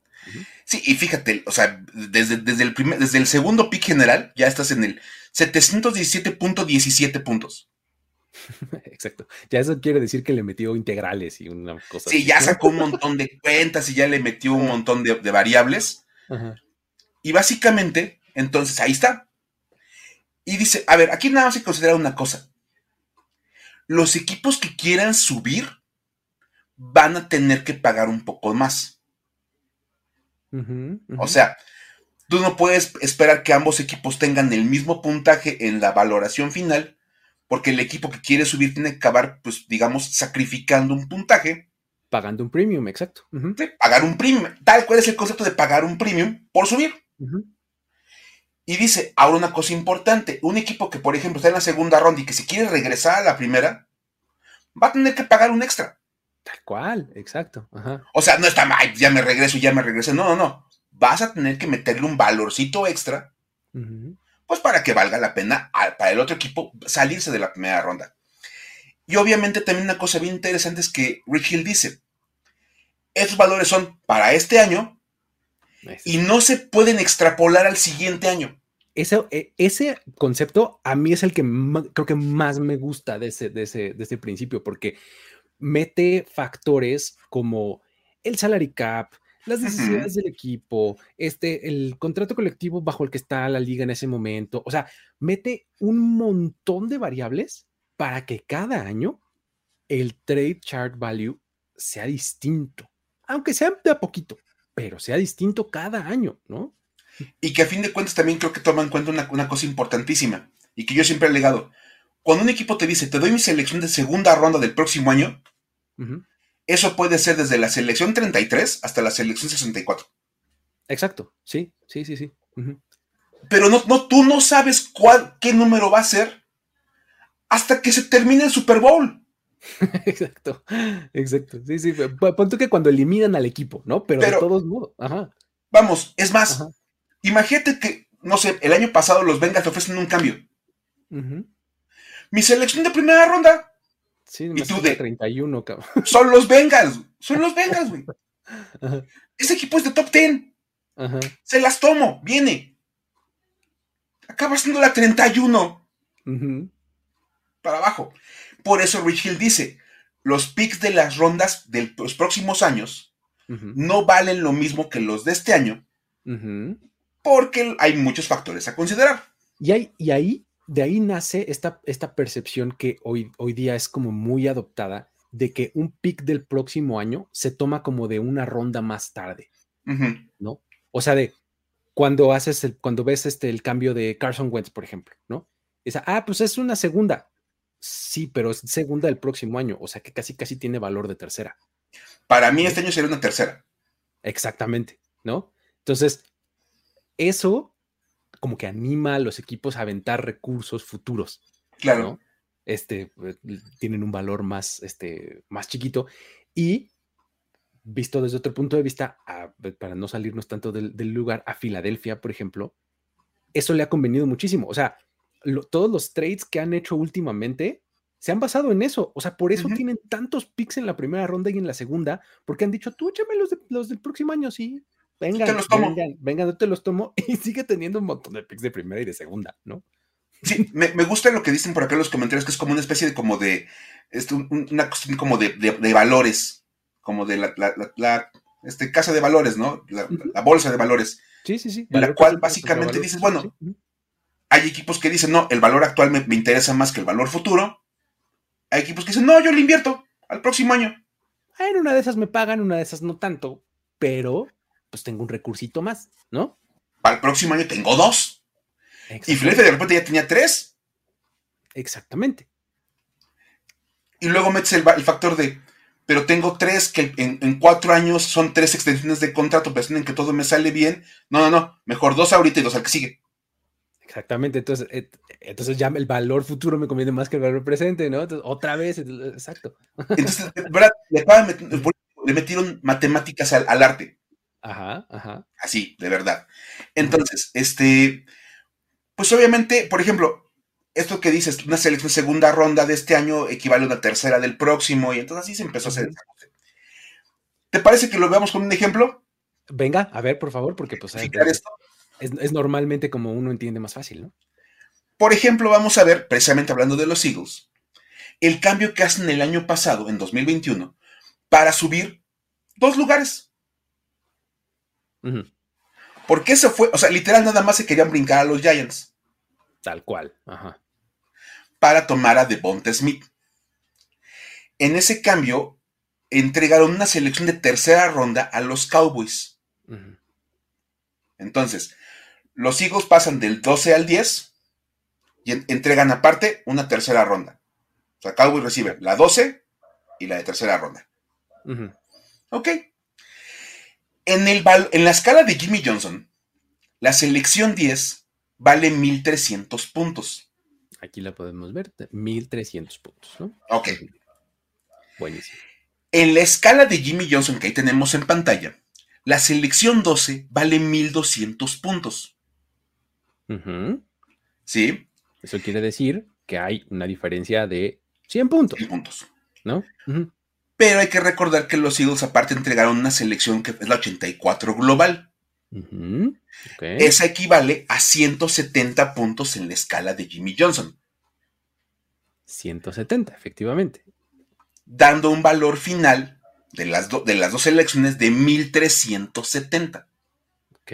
Sí, y fíjate, o sea, desde, desde, el primer, desde el segundo pick general ya estás en el 717.17 puntos. Exacto. Ya eso quiere decir que le metió integrales y una cosa. Sí, ya sacó un montón de cuentas y ya le metió un montón de, variables. Y básicamente, entonces ahí está. Y dice, a ver, aquí nada más hay que considerar una cosa. Los equipos que quieran subir van a tener que pagar un poco más. O sea, tú no puedes esperar que ambos equipos tengan el mismo puntaje en la valoración final, porque el equipo que quiere subir tiene que acabar, pues, digamos, sacrificando un puntaje. Pagando un premium, exacto. pagar un premium. Tal cual es el concepto de pagar un premium por subir. Y dice, ahora una cosa importante, un equipo que, por ejemplo, está en la segunda ronda y que se quiere regresar a la primera, va a tener que pagar un extra. Tal cual, exacto. O sea, no está mal, ya me regreso, ya me regreso. No, no, no. Vas a tener que meterle un valorcito extra, pues para que valga la pena para el otro equipo salirse de la primera ronda. Y obviamente también una cosa bien interesante es que Rich Hill dice, estos valores son para este año y no se pueden extrapolar al siguiente año. Ese, e, ese concepto a mí es el que creo que más me gusta de ese, de ese, de ese principio, porque mete factores como el salary cap, las necesidades del equipo, este, el contrato colectivo bajo el que está la liga en ese momento. O sea, mete un montón de variables para que cada año el trade chart value sea distinto, aunque sea de a poquito, pero sea distinto cada año, ¿no? Y que a fin de cuentas también creo que toma en cuenta una, cosa importantísima y que yo siempre he legado. Cuando un equipo te dice, te doy mi selección de segunda ronda del próximo año, eso puede ser desde la selección 33 hasta la selección 64. Exacto, sí, sí, sí, sí. Pero no, no, tú no sabes cuál, qué número va a ser hasta que se termine el Super Bowl. exacto, exacto. Sí, sí. Ponte que cuando eliminan al equipo, ¿no? Pero, de todos modos. Ajá. Vamos, es más, imagínate que, no sé, el año pasado los Bengals te ofrecen un cambio. Mi selección de primera ronda. Sí, y tú de 31, cabrón. Son los Bengals, son los Bengals, güey. Ese equipo es de top 10. Se las tomo, viene. Acaba siendo la 31. Para abajo. Por eso Rich Hill dice, los picks de las rondas de los próximos años no valen lo mismo que los de este año, porque hay muchos factores a considerar. Y, y ahí, de ahí nace esta, esta percepción que hoy, hoy día es como muy adoptada de que un pick del próximo año se toma como de una ronda más tarde, ¿no? O sea, de cuando haces el, cuando ves este, el cambio de Carson Wentz, por ejemplo, ¿no? Esa, ah, pues es una segunda. Sí, pero es segunda del próximo año, o sea que casi casi tiene valor de tercera. Para mí este año sería una tercera. Exactamente, ¿no? Entonces, eso como que anima a los equipos a aventar recursos futuros. Claro. Este, eh, tienen un valor más, este, más chiquito y visto desde otro punto de vista, para no salirnos tanto del, lugar, a Filadelfia, por ejemplo, eso le ha convenido muchísimo. O sea, todos los trades que han hecho últimamente se han basado en eso. O sea, por eso tienen tantos picks en la primera ronda y en la segunda, porque han dicho, tú échame los, los del próximo año, sí. Vengan, vengan, vengan, no te los tomo y sigue teniendo un montón de picks de primera y de segunda, ¿no? Sí, me, gusta lo que dicen por acá en los comentarios, que es como una especie de como de, este, una cuestión como de, valores, como de la, este, casa de valores, ¿no? La, bolsa de valores. Sí, sí, sí. En la cual básicamente dices, bueno, hay equipos que dicen, no, el valor actual me, interesa más que el valor futuro. Hay equipos que dicen, no, yo le invierto al próximo año. En una de esas me pagan, una de esas no tanto, pero pues tengo un recursito más, ¿no? Para el próximo año tengo dos. Y Felipe de repente ya tenía tres. Exactamente. Y luego metes el, factor de, pero tengo tres que en, cuatro años son tres extensiones de contrato, pero en que todo me sale bien. No, no, no, mejor dos ahorita y dos al que sigue. Exactamente, entonces, entonces ya el valor futuro me conviene más que el valor presente, ¿no? otra vez, exacto. Entonces, ¿verdad? Le, metieron matemáticas al, arte. Ajá, ajá. Así, de verdad. Entonces, este, pues obviamente, por ejemplo, esto que dices, una selección segunda ronda de este año equivale a una tercera del próximo, y entonces así se empezó a hacer. ¿Te parece que lo veamos con un ejemplo? Venga, a ver, por favor, porque pues... esto? Es, normalmente como uno entiende más fácil, ¿no? Por ejemplo, vamos a ver, precisamente hablando de los Eagles, el cambio que hacen el año pasado, en 2021, para subir dos lugares. Porque eso fue, o sea, literal nada más se querían brincar a los Giants. Tal cual, ajá. Para tomar a Devonta Smith. En ese cambio, entregaron una selección de tercera ronda a los Cowboys. Entonces, los Eagles pasan del 12 al 10 y entregan aparte una tercera ronda. O sea, Cowboys recibe la 12 y la de tercera ronda. Ok. En, el, en la escala de Jimmy Johnson, la selección 10 vale 1300 puntos. Aquí la podemos ver, 1300 puntos, ¿no? Ok. Buenísimo. En la escala de Jimmy Johnson que ahí tenemos en pantalla, la selección 12 vale 1200 puntos. ¿Sí? Eso quiere decir que hay una diferencia de 100 puntos. 100 puntos. ¿No? Pero hay que recordar que los Eagles aparte entregaron una selección que es la 84 global. Esa equivale a 170 puntos en la escala de Jimmy Johnson. 170, efectivamente. Dando un valor final de las, de las dos selecciones de 1370. Ok.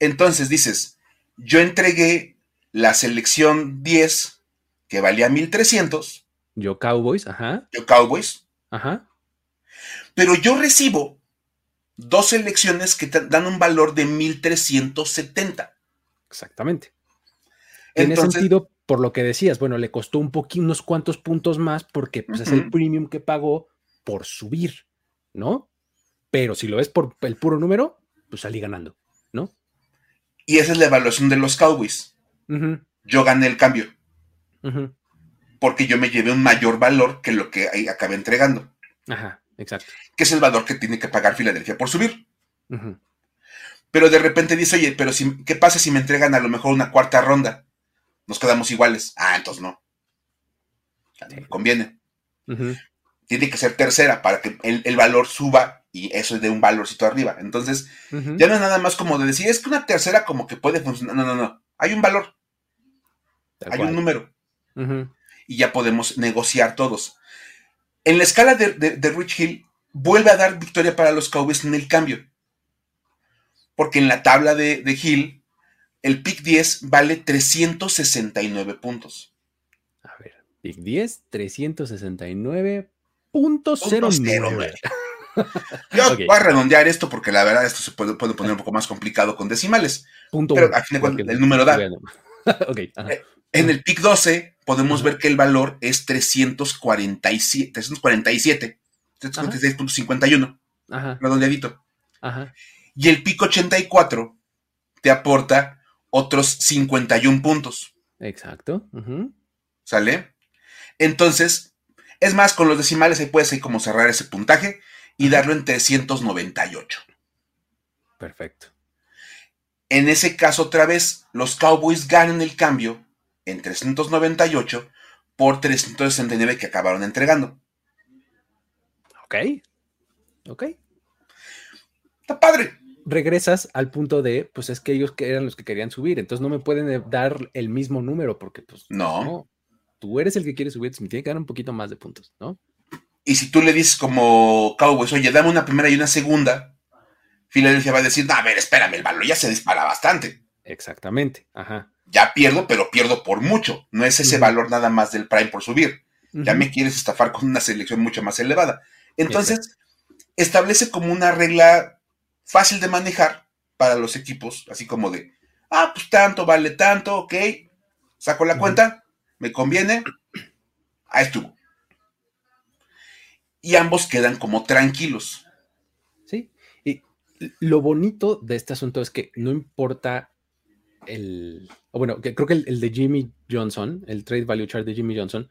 Entonces dices, yo entregué la selección 10 que valía 1300. Yo Cowboys, ajá. Yo Cowboys. Ajá. Pero yo recibo dos selecciones que dan un valor de 1370. Exactamente. Tiene sentido por lo que decías. Bueno, le costó un poquito, unos cuantos puntos más porque pues, es el premium que pagó por subir, ¿no? Pero si lo ves por el puro número, pues salí ganando, ¿no? Y esa es la evaluación de los Cowboys. Yo gané el cambio. Porque yo me llevé un mayor valor que lo que acabé entregando. Ajá, exacto. Que es el valor que tiene que pagar Filadelfia por subir. Pero de repente dice, oye, pero si, ¿qué pasa si me entregan a lo mejor una cuarta ronda? Nos quedamos iguales. Ah, entonces no. me conviene. Tiene que ser tercera para que el, valor suba y eso es de un valorcito arriba. Entonces, ya no es nada más como de decir, es que una tercera como que puede funcionar. No, no, no. Hay un valor. hay un número. Y ya podemos negociar todos. En la escala de Rich Hill, vuelve a dar victoria para los Cowboys en el cambio porque en la tabla de, Hill, el pick 10 vale 369 puntos. A ver, pick 10, 369.09. Yo voy a redondear esto porque la verdad esto se puede, poner un poco más complicado con decimales. pero al fin de el número da. okay, eh, en el pick 12 podemos ver que el valor es 347, 347, 346.51. Redondeadito. Ajá y el pico 84 te aporta otros 51 puntos. Exacto. ¿Sale? Entonces, es más, con los decimales ahí puedes ahí como cerrar ese puntaje y darlo en 398. Perfecto. En ese caso, otra vez, los Cowboys ganan el cambio en 398 por 369 que acabaron entregando. Ok. Ok. Está padre regresas al punto de, pues es que ellos eran los que querían subir, entonces no me pueden eh, dar el mismo número porque pues no. Tú eres el que quiere subir, me tiene que dar un poquito más de puntos, ¿no? Y si tú le dices como Cowboys, oye, dame una primera y una segunda, Filadelfia va a decir, no, a ver, espérame, el valor ya se dispara bastante. Exactamente, ajá. Ya pierdo, pero pierdo por mucho. No es ese valor nada más del Prime por subir. Ya me quieres estafar con una selección mucho más elevada. Entonces, establece como una regla fácil de manejar para los equipos, así como de, ah, pues tanto, vale tanto, ok, saco la cuenta, me conviene, ahí estuvo. Y ambos quedan como tranquilos. Sí, y lo bonito de este asunto es que no importa el, bueno, creo que el, de Jimmy Johnson, el Trade Value Chart de Jimmy Johnson,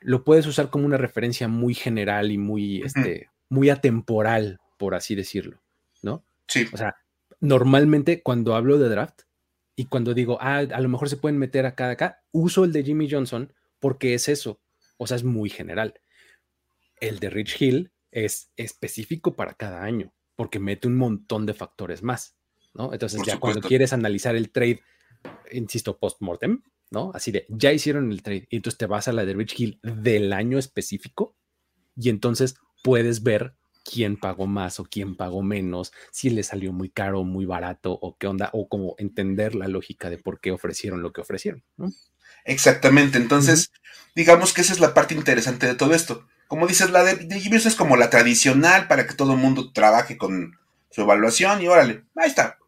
lo puedes usar como una referencia muy general y muy, este, muy atemporal, por así decirlo. ¿no? Sí. O sea, normalmente cuando hablo de draft y cuando digo, ah, a lo mejor se pueden meter acá, acá, uso el de Jimmy Johnson porque es eso. O sea, es muy general. El de Rich Hill es específico para cada año porque mete un montón de factores más, ¿no? Entonces, ya cuando quieres analizar el trade, insisto, post-mortem, ¿no? Así de, ya hicieron el trade y entonces te vas a la de Rich Hill del año específico y entonces puedes ver quién pagó más o quién pagó menos, si le salió muy caro o muy barato o qué onda, o como entender la lógica de por qué ofrecieron lo que ofrecieron. Exactamente, entonces digamos que esa es la parte interesante de todo esto. Como dices, la de, de es como la tradicional para que todo el mundo trabaje con su evaluación y órale, ahí está.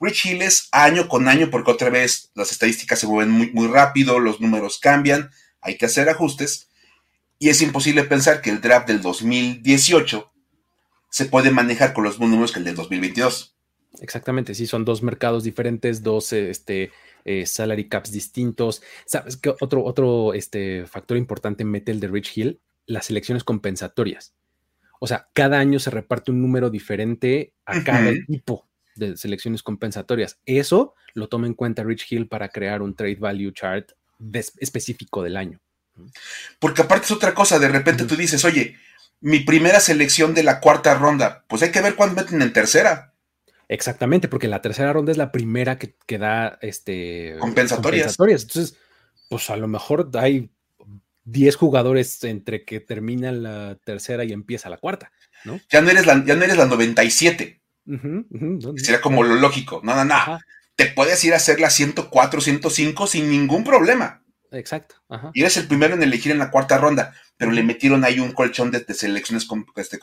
Rich Hill es año con año porque otra vez las estadísticas se mueven muy, muy rápido, los números cambian, hay que hacer ajustes y es imposible pensar que el draft del 2018 se puede manejar con los mismos números que el del 2022. Exactamente, sí, son dos mercados diferentes, dos este, eh, salary caps distintos. ¿Sabes qué? Otro, otro este, factor importante mete el de Rich Hill, las elecciones compensatorias. O sea, cada año se reparte un número diferente a cada equipo de selecciones compensatorias. Eso lo toma en cuenta Rich Hill para crear un trade value chart específico del año. Porque aparte es otra cosa, de repente tú dices, oye, mi primera selección de la cuarta ronda, pues hay que ver cuándo meten en tercera. Exactamente, porque la tercera ronda es la primera que, da este, compensatorias. Entonces, pues a lo mejor hay 10 jugadores entre que termina la tercera y empieza la cuarta, ¿no? Ya no eres la, ya no eres la 97. Sería como lo lógico. No, no, no. Te puedes ir a hacer la 104, 105 sin ningún problema. exacto. Y eres el primero en elegir en la cuarta ronda, pero le metieron ahí un colchón de, selecciones con, este,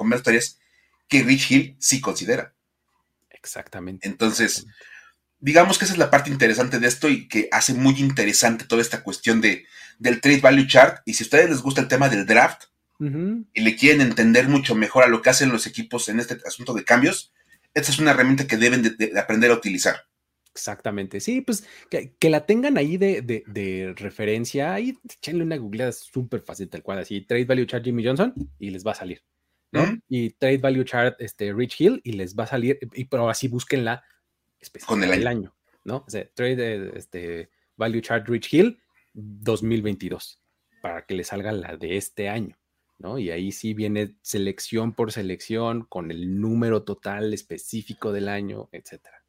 que Rich Hill sí considera. Exactamente. Entonces, digamos que esa es la parte interesante de esto y que hace muy interesante toda esta cuestión de, del trade value chart. Y si a ustedes les gusta el tema del draft y le quieren entender mucho mejor a lo que hacen los equipos en este asunto de cambios, esta es una herramienta que deben de, aprender a utilizar. Exactamente, sí, pues que, la tengan ahí de, referencia, ahí echenle una googleada súper fácil, tal cual, así, Trade Value Chart Jimmy Johnson y les va a salir, ¿no? Y Trade Value Chart este, Rich Hill y les va a salir, y, pero así búsquenla con el año. ¿no? O sea, Trade este, Value Chart Rich Hill 2022 para que le salga la de este año, ¿no? Y ahí sí viene selección por selección con el número total específico del año, etcétera.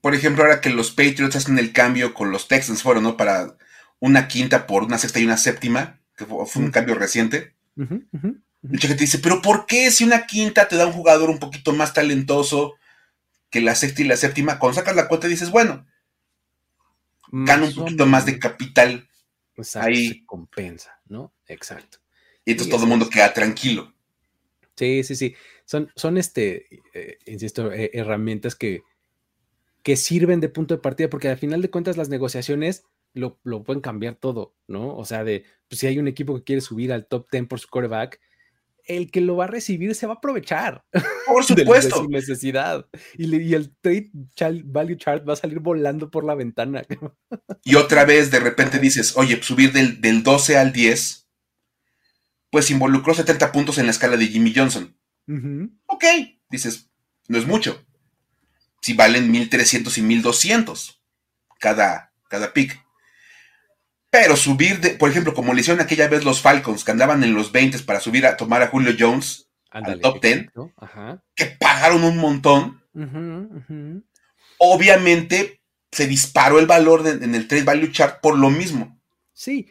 Por ejemplo, ahora que los Patriots hacen el cambio con los Texans, fueron, ¿no? Para una quinta por una sexta y una séptima, que fue, un cambio reciente. Mucha gente dice, pero ¿por qué si una quinta te da un jugador un poquito más talentoso? que la sexta y la séptima, cuando sacas la cuenta dices, bueno, gana un poquito más de capital. ahí se compensa, ¿no? Exacto. Y entonces todo el mundo queda tranquilo. Sí, sí, sí. Son, son este, eh, insisto, eh, herramientas que, que sirven de punto de partida, porque al final de cuentas las negociaciones lo, lo, pueden cambiar todo, ¿no? O sea, de pues, si hay un equipo que quiere subir al top 10 por su quarterback, el que lo va a recibir se va a aprovechar. Por supuesto. De, su necesidad. Y, el trade value chart va a salir volando por la ventana. Y otra vez de repente dices, oye, subir del, 12 al 10, pues involucró 70 puntos en la escala de Jimmy Johnson. Ok, dices, no es mucho. Si valen 1300 y 1200 cada, cada pick. Pero subir, de, por ejemplo, como le hicieron aquella vez los Falcons, que andaban en los 20 para subir a tomar a Julio Jones al top 10, que pagaron un montón, obviamente se disparó el valor en el trade value chart por lo mismo. Sí,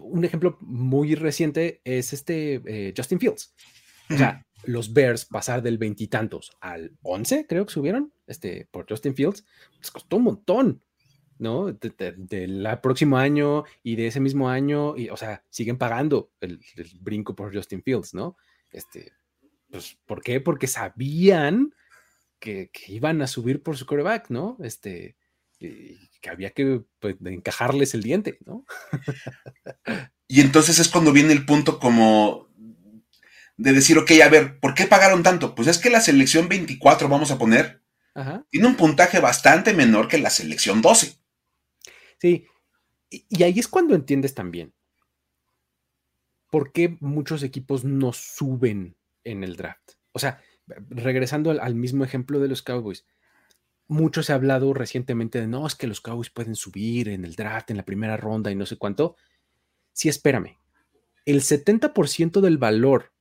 un ejemplo muy reciente es este eh, Justin Fields. O sea, los Bears pasar del veintitantos al 11, creo que subieron, este, por Justin Fields, les costó un montón. ¿no? Del próximo año y de ese mismo año, y, o sea, siguen pagando el, brinco por Justin Fields, ¿no? Este, pues, ¿por qué? Porque sabían que, iban a subir por su coreback, ¿no? Este, que había que pues, encajarles el diente, ¿no? y entonces es cuando viene el punto como de decir, ok, a ver, ¿por qué pagaron tanto? Pues es que la selección 24, vamos a poner, tiene un puntaje bastante menor que la selección 12. Sí, y, ahí es cuando entiendes también por qué muchos equipos no suben en el draft. O sea, regresando al, mismo ejemplo de los Cowboys, mucho se ha hablado recientemente de no, es que los Cowboys pueden subir en el draft, en la primera ronda y no sé cuánto. Sí, espérame. El 70% del valor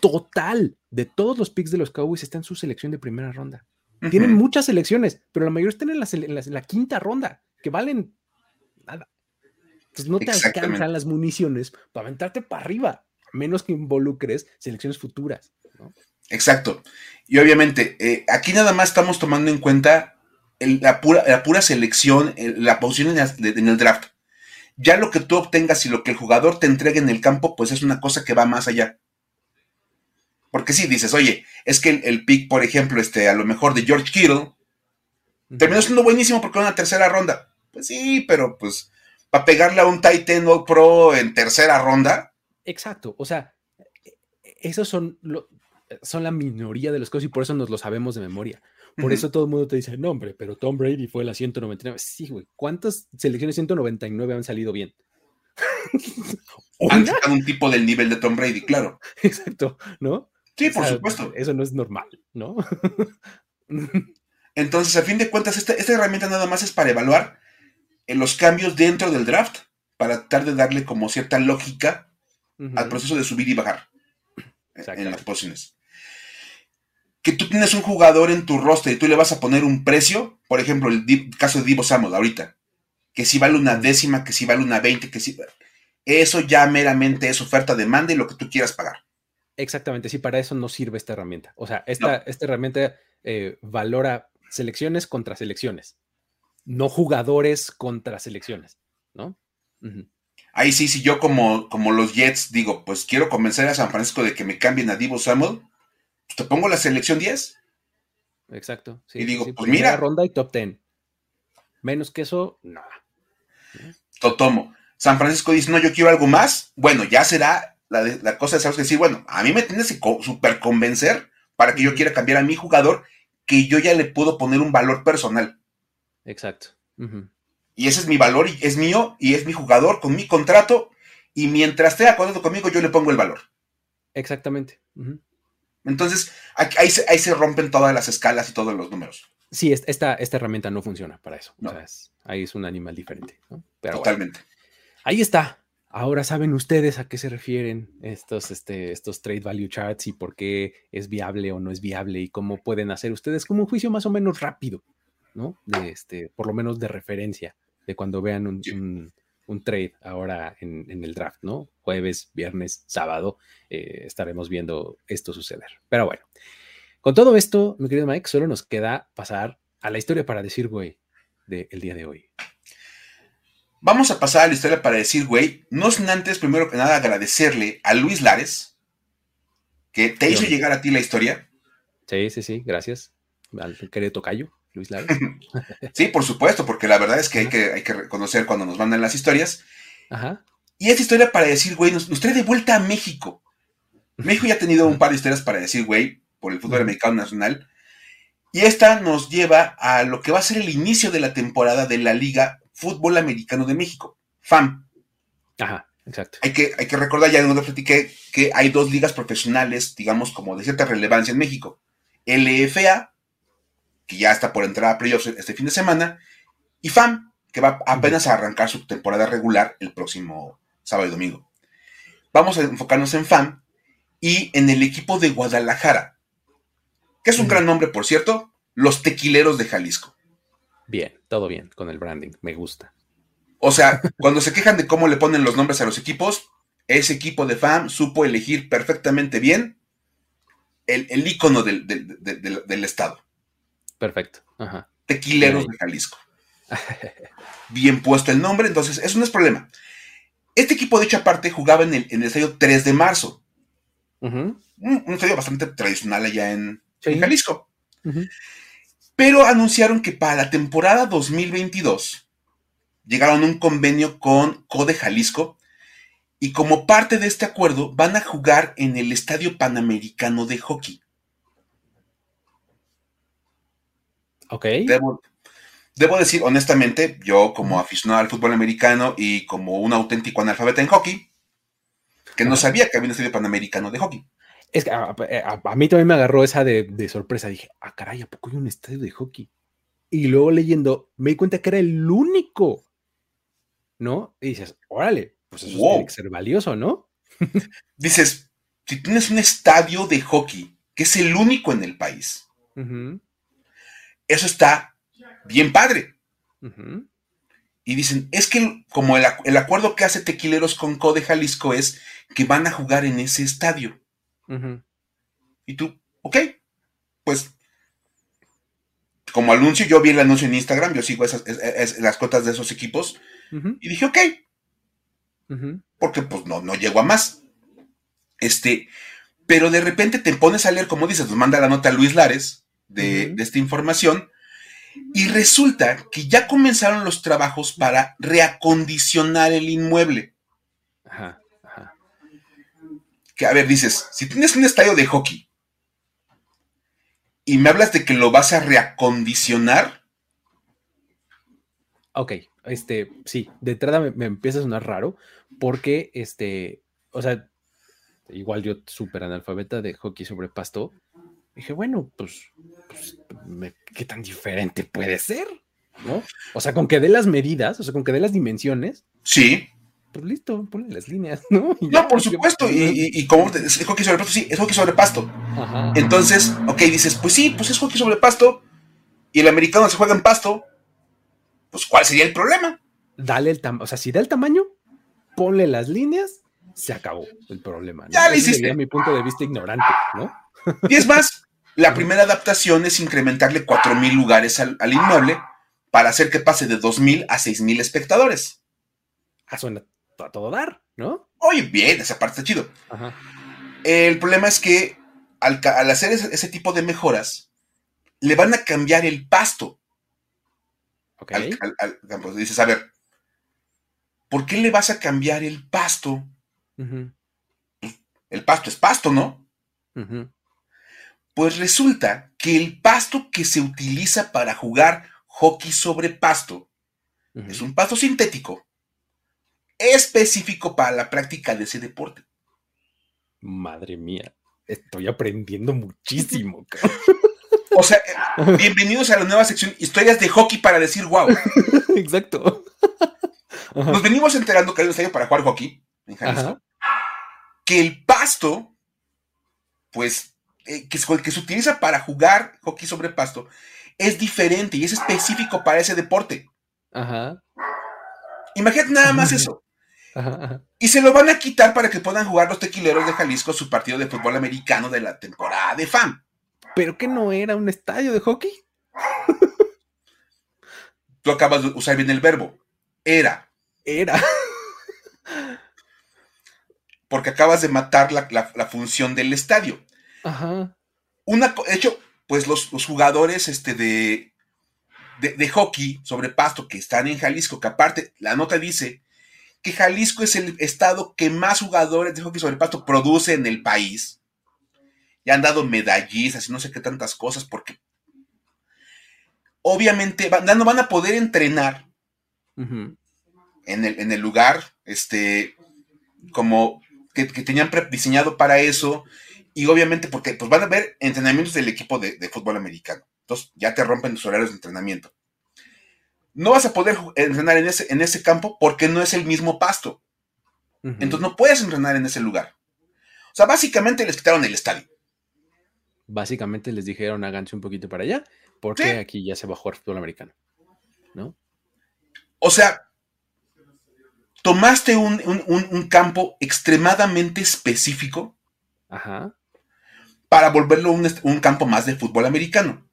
total de todos los picks de los Cowboys está en su selección de primera ronda. Tienen muchas selecciones, pero la mayoría están en la quinta ronda que valen nada. Entonces no te alcanzan las municiones para aventarte para arriba, a menos que involucres selecciones futuras. Exacto. Y obviamente, eh, aquí nada más estamos tomando en cuenta la, pura, la, pura, selección, la posición en el, draft. Ya lo que tú obtengas y lo que el jugador te entregue en el campo, pues es una cosa que va más allá. Porque si dices, oye, es que el, pick, por ejemplo, este, a lo mejor de George Kittle, terminó siendo buenísimo porque era una tercera ronda. Pues sí, pero pues para pegarle a un Titan o Pro en tercera ronda. Exacto, o sea, esos son, son la minoría de las cosas y por eso nos lo sabemos de memoria. Por eso todo el mundo te dice, no, hombre, pero Tom Brady fue la 199. Sí, güey, ¿cuántas selecciones 199 han salido bien? han sacado un tipo del nivel de Tom Brady, claro. Exacto, ¿no? Sí, por supuesto. Eso no es normal, ¿no? Entonces, a fin de cuentas, esta, esta herramienta nada más es para evaluar en los cambios dentro del draft para tratar de darle como cierta lógica al proceso de subir y bajar en las posiciones. Que tú tienes un jugador en tu roster y tú le vas a poner un precio, por ejemplo, el caso de Divo Samuel ahorita, que si vale una décima, que si vale una veinte, que si... Eso ya meramente es oferta, demanda y lo que tú quieras pagar. Exactamente, sí, para eso no sirve esta herramienta. O sea, esta, esta herramienta eh, valora selecciones contra selecciones no jugadores contra selecciones, ¿no? Ahí sí, si yo como, como los Jets digo, pues quiero convencer a San Francisco de que me cambien a Divo Samuel, te pongo la selección 10. Exacto. y digo, pues mira. ronda y top 10. Menos que eso, nada. Totomo. San Francisco dice, no, yo quiero algo más. Bueno, ya será la, la cosa de decir, bueno, a mí me tienes que super convencer para que yo quiera cambiar a mi jugador que yo ya le puedo poner un valor personal. Exacto. Y ese es mi valor, y es mío, y es mi jugador con mi contrato, y mientras esté acuerdo conmigo, yo le pongo el valor. Exactamente. Entonces, ahí se, ahí se, rompen todas las escalas y todos los números. Sí, esta, esta herramienta no funciona para eso. ahí es un animal diferente. Totalmente. ahí está. Ahora saben ustedes a qué se refieren estos, este, estos trade value charts y por qué es viable o no es viable y cómo pueden hacer ustedes como un juicio más o menos rápido, ¿no? De este, por lo menos de referencia, de cuando vean un, trade ahora en, el draft, ¿no? Jueves, viernes, sábado, eh, estaremos viendo esto suceder. Pero bueno, con todo esto, mi querido Mike, solo nos queda pasar a la historia para decir, güey, del día de hoy. Vamos a pasar a la historia para decir, güey, no sin antes, primero que nada, agradecerle a Luis Lares, que te hizo llegar a ti la historia. Sí, sí, sí, gracias. Al querido tocayo, Luis sí, por supuesto, porque la verdad es que hay, que hay que reconocer cuando nos mandan las historias. Ajá. Y esta historia para decir, güey, nos, trae de vuelta a México. México ya ha tenido un par de historias para decir, güey, por el fútbol americano nacional. Y esta nos lleva a lo que va a ser el inicio de la temporada de la Liga Fútbol Americano de México, FAM. Ajá, exacto. Hay que, hay que recordar, ya donde platiqué, que hay dos ligas profesionales, digamos, como de cierta relevancia en México. LFA, que ya está por entrar a playoffs este fin de semana, y FAM, que va apenas a arrancar su temporada regular el próximo sábado y domingo. Vamos a enfocarnos en FAM y en el equipo de Guadalajara, que es un gran nombre, por cierto, los Tequileros de Jalisco. Bien, todo bien con el branding, me gusta. O sea, cuando se quejan de cómo le ponen los nombres a los equipos, ese equipo de FAM supo elegir perfectamente bien el, el icono del, estado. Perfecto. Ajá. Tequileros de Jalisco. Bien puesto el nombre, entonces eso no es problema. Este equipo, de hecha parte, jugaba en el, en el estadio 3 de marzo. un, estadio bastante tradicional allá en, Jalisco pero anunciaron que para la temporada 2022 llegaron a un convenio con Code Jalisco y como parte de este acuerdo van a jugar en el Estadio Panamericano de Hockey. Ok. Debo, decir honestamente, yo como aficionado al fútbol americano y como un auténtico analfabeta en hockey, que no sabía que había un estadio panamericano de hockey. Es que a, mí también me agarró esa de, sorpresa. Dije, ah, caray, ¿a poco hay un estadio de hockey? Y luego leyendo, me di cuenta que era el único. ¿No? Y dices, órale, pues eso tiene que ser valioso, ¿no? dices, si tienes un estadio de hockey, que es el único en el país, eso está bien padre. Y dicen, es que como el, el, acuerdo que hace Tequileros con Code Jalisco es que van a jugar en ese estadio. Y tú, ok, pues como anuncio, yo vi el anuncio en Instagram, yo sigo esas, las cuotas de esos equipos y dije, ok, porque pues no, no llego a más. Este, pero de repente te pones a leer, como dices, nos manda la nota Luis Lares de, de esta información y resulta que ya comenzaron los trabajos para reacondicionar el inmueble. Ajá a ver, dices, si tienes un estadio de hockey y me hablas de que lo vas a reacondicionar. Ok, este, sí, de entrada me, empieza a sonar raro porque, este, o sea, igual yo súper analfabeta de hockey sobre pasto, dije, bueno, pues, pues ¿qué tan diferente puede ser? ¿No? O sea, con que dé las medidas, o sea, con que dé las dimensiones. Sí pues listo, ponle las líneas, ¿no? no, por supuesto, y, como es hockey sobre pasto, sí, es hockey sobre pasto. Entonces, ok, dices, pues sí, pues es hockey sobre pasto, y el americano se juega en pasto, pues ¿cuál sería el problema? Dale el tamaño, o sea, si da el tamaño, ponle las líneas, se acabó el problema. Ya le hiciste. Sería mi punto de vista ignorante, ¿no? Y es más, la primera adaptación es incrementarle 4.000 lugares al, al inmueble para hacer que pase de 2.000 a 6.000 espectadores. ah, suena a todo dar, ¿no? Oye, bien, esa parte está chido. El problema es que al, hacer ese, tipo de mejoras, le van a cambiar el pasto. Ok. Al, campo. Dices, a ver, ¿por qué le vas a cambiar el pasto? El pasto es pasto, ¿no? Pues resulta que el pasto que se utiliza para jugar hockey sobre pasto es un pasto sintético específico para la práctica de ese deporte. Madre mía, estoy aprendiendo muchísimo. o sea, bienvenidos a la nueva sección Historias de hockey para decir wow. Exacto. Nos venimos enterando que hay un estadio para jugar hockey en Jalisco. Que el pasto, pues, eh, que, que se utiliza para jugar hockey sobre pasto, es diferente y es específico para ese deporte. Ajá. Imagínate nada más eso. Y se lo van a quitar para que puedan jugar los tequileros de Jalisco su partido de fútbol americano de la temporada de FAM. ¿Pero que no era un estadio de hockey? Tú acabas de usar bien el verbo. Era. Era. Porque acabas de matar la, función del estadio. Ajá. Una, de hecho, pues los, jugadores este, de, de, hockey sobre pasto que están en Jalisco, que aparte la nota dice que Jalisco es el estado que más jugadores de hockey sobre pasto produce en el país. Y han dado medallistas y no sé qué tantas cosas, porque obviamente no van a poder entrenar en, el, en, el, lugar este, como que, tenían diseñado para eso. Y obviamente porque pues, van a ver entrenamientos del equipo de, de fútbol americano. Entonces ya te rompen los horarios de entrenamiento no vas a poder entrenar en ese, en ese campo porque no es el mismo pasto. Entonces no puedes entrenar en ese lugar. O sea, básicamente les quitaron el estadio. Básicamente les dijeron háganse un poquito para allá porque aquí ya se va a jugar fútbol americano. ¿No? O sea, tomaste un, campo extremadamente específico para volverlo un, campo más de fútbol americano.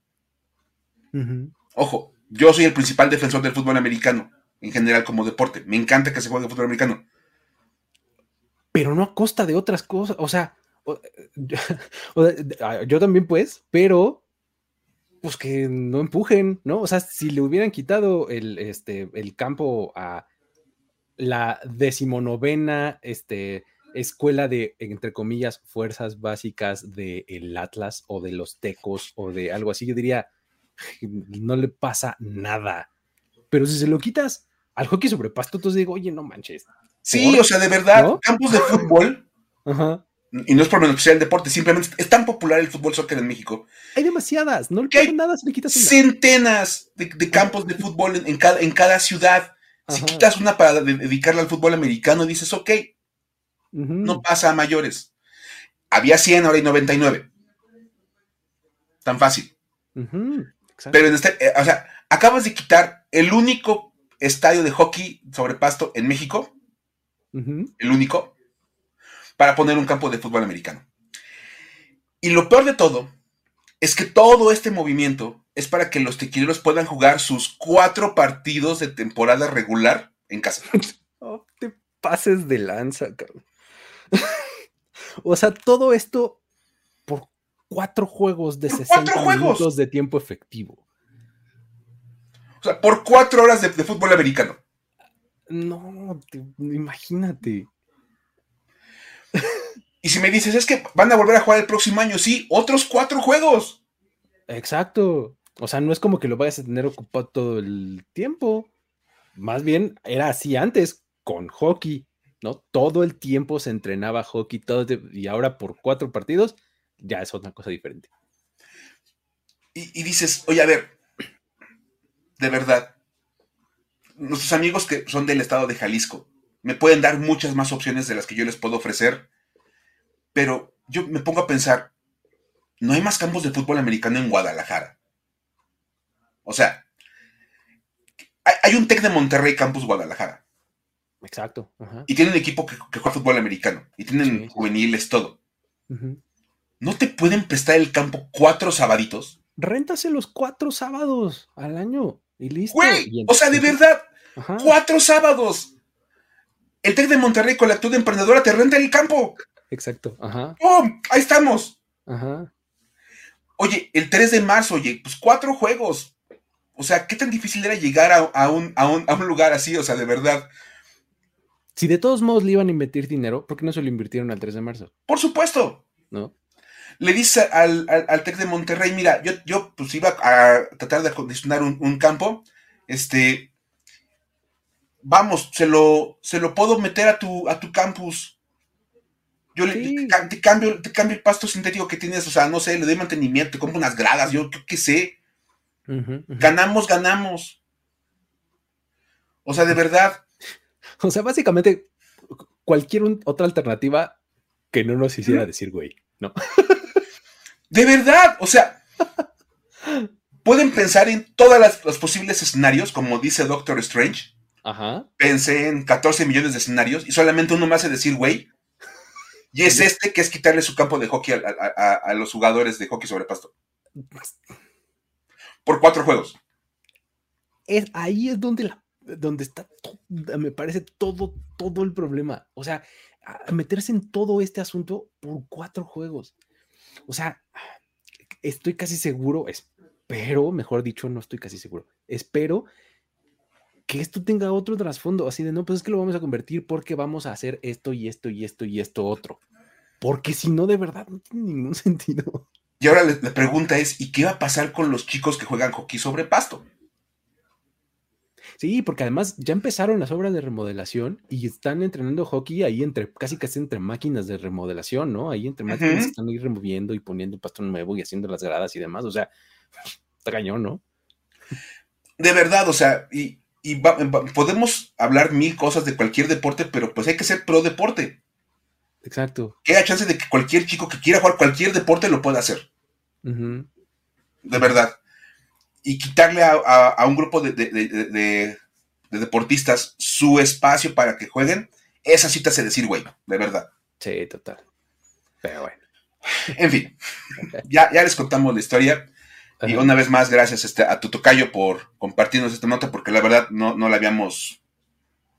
Ojo, yo soy el principal defensor del fútbol americano, en general como deporte. Me encanta que se juegue fútbol americano. Pero no a costa de otras cosas. O sea, yo también pues, pero pues que no empujen, ¿no? O sea, si le hubieran quitado el, este, el campo a la decimonovena este, escuela de, entre comillas, fuerzas básicas del Atlas o de los Tecos o de algo así, yo diría, no le pasa nada. Pero si se lo quitas al hockey sobre pasto, entonces digo, oye, no manches. Sí, o sea, de verdad, campos de fútbol. Y no es por menospreciar el deporte, simplemente es tan popular el fútbol soccer en México. Hay demasiadas, no le pasa nada si le quitas una. Centenas de, campos de fútbol en, cada, en cada ciudad. Si quitas una para dedicarla al fútbol americano, dices, ok, no pasa a mayores. Había 100, ahora hay 99. Tan fácil. Pero en este, eh, o sea, acabas de quitar el único estadio de hockey sobre pasto en México, el único, para poner un campo de fútbol americano. Y lo peor de todo es que todo este movimiento es para que los tequileros puedan jugar sus cuatro partidos de temporada regular en casa. No te pases de lanza, cabrón. o sea, todo esto por cuatro juegos de 60 minutos de tiempo efectivo. O sea, por cuatro horas de, fútbol americano. No, imagínate. Y si me dices, es que van a volver a jugar el próximo año, sí, otros cuatro juegos. Exacto. O sea, no es como que lo vayas a tener ocupado todo el tiempo. Más bien era así antes, con hockey, ¿no? Todo el tiempo se entrenaba hockey, y ahora por cuatro partidos ya es otra cosa diferente. Y, dices, oye, a ver, de verdad, nuestros amigos que son del estado de Jalisco me pueden dar muchas más opciones de las que yo les puedo ofrecer, pero yo me pongo a pensar, no hay más campos de fútbol americano en Guadalajara. O sea, hay, un TEC de Monterrey Campus Guadalajara. Exacto. Y tienen equipo que, juega fútbol americano. Y tienen juveniles, todo. ¿No te pueden prestar el campo cuatro sabaditos? Réntase los cuatro sábados al año y listo. Güey, o sea, de verdad, cuatro sábados. el Tec de Monterrey con la actitud emprendedora te renta el campo. Exacto, ajá. ¡Pum! Ahí estamos. Ajá. Oye, el 3 de marzo, oye, pues cuatro juegos. O sea, ¿qué tan difícil era llegar a, un, a, un, a un lugar así? O sea, de verdad. Si de todos modos le iban a invertir dinero, ¿por qué no se lo invirtieron al 3 de marzo? Por supuesto. ¿No? Le dice al, al, TEC de Monterrey, mira, yo, yo pues iba a tratar de acondicionar un, campo, este, vamos, se lo, se lo puedo meter a tu, a tu campus. Yo le, te, cambio, te cambio el pasto sintético que tienes, o sea, no sé, le doy mantenimiento, te compro unas gradas, yo qué sé. Ganamos, ganamos. O sea, de verdad, O sea, básicamente, cualquier otra alternativa que no nos hiciera decir, güey, ¿no? De verdad, o sea, pueden pensar en todos los posibles escenarios, como dice Doctor Strange. Ajá. Pensé en 14 millones de escenarios y solamente uno me hace decir, güey. Y es este que es quitarle su campo de hockey a, los jugadores de hockey sobre pasto. Por cuatro juegos. Es, ahí es donde la donde está, me parece todo, todo el problema. O sea, meterse en todo este asunto por cuatro juegos. O sea, estoy casi seguro, espero, mejor dicho, no estoy casi seguro, espero que esto tenga otro trasfondo, así de no, pues es que lo vamos a convertir porque vamos a hacer esto y esto y esto y esto otro. Porque si no, de verdad, no tiene ningún sentido. Y ahora la pregunta es, ¿y qué va a pasar con los chicos que juegan hockey sobre pasto? Sí, porque además ya empezaron las obras de remodelación y están entrenando hockey ahí entre, casi casi entre máquinas de remodelación, ¿no? Ahí entre máquinas están ahí removiendo y poniendo pasto nuevo y haciendo las gradas y demás. O sea, está cañón, ¿no? De verdad, o sea, y, podemos hablar mil cosas de cualquier deporte, pero pues hay que ser pro deporte. Exacto. Que haya chance de que cualquier chico que quiera jugar cualquier deporte lo pueda hacer. De verdad y quitarle a, un grupo de, deportistas su espacio para que jueguen, esa te hace decir, güey, de verdad. Sí, total. Pero bueno. En fin, ya, ya les contamos la historia. Y una vez más, gracias este, a tu tocayo por compartirnos esta nota, porque la verdad no, no la habíamos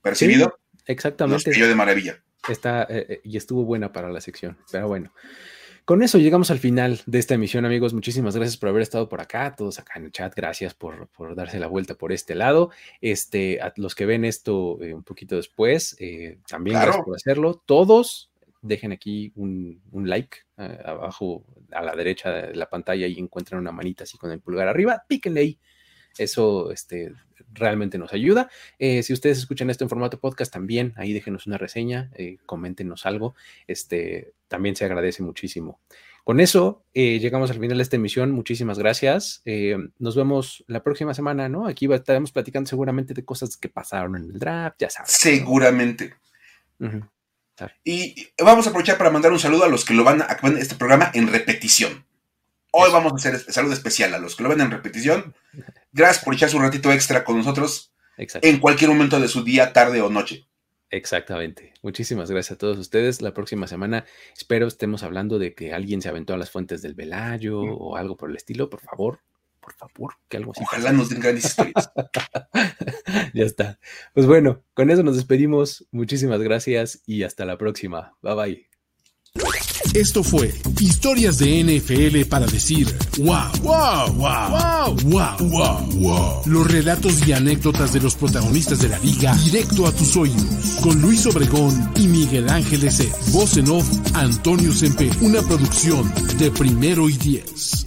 percibido. exactamente. Nos de maravilla. Está, eh, eh, y estuvo buena para la sección. Pero bueno. Con eso llegamos al final de esta emisión, amigos. Muchísimas gracias por haber estado por acá, todos acá en el chat. Gracias por, darse la vuelta por este lado. Este, a los que ven esto eh, un poquito después, eh, también gracias por hacerlo. Todos dejen aquí un, like eh, abajo a la derecha de la pantalla y encuentran una manita así con el pulgar arriba. Píquenle ahí. Eso este, realmente nos ayuda. Eh, si ustedes escuchan esto en formato podcast, también ahí déjenos una reseña, eh, coméntenos algo. Este, también se agradece muchísimo. Con eso eh, llegamos al final de esta emisión. Muchísimas gracias. nos vemos la próxima semana, ¿no? Aquí estaremos platicando seguramente de cosas que pasaron en el draft, ya sabes. Seguramente. Y vamos a aprovechar para mandar un saludo a los que lo van a ver este programa en repetición. Hoy vamos a hacer salud especial a los que lo ven en repetición. Gracias por echarse un ratito extra con nosotros en cualquier momento de su día, tarde o noche. Exactamente. Muchísimas gracias a todos ustedes. La próxima semana espero estemos hablando de que alguien se aventó a las fuentes del Velayo mm. o algo por el estilo. Por favor, por favor, que algo así. Ojalá nos den grandes historias. ya está. Pues bueno, con eso nos despedimos. Muchísimas gracias y hasta la próxima. Bye bye. Esto fue Historias de NFL para decir wow, wow, wow, wow, wow, wow, Los relatos y anécdotas de los protagonistas de la liga directo a tus oídos. Con Luis Obregón y Miguel Ángeles E. Voz en off, Antonio Sempe. Una producción de primero y diez.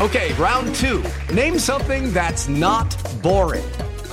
Okay, round two. Name something that's not boring.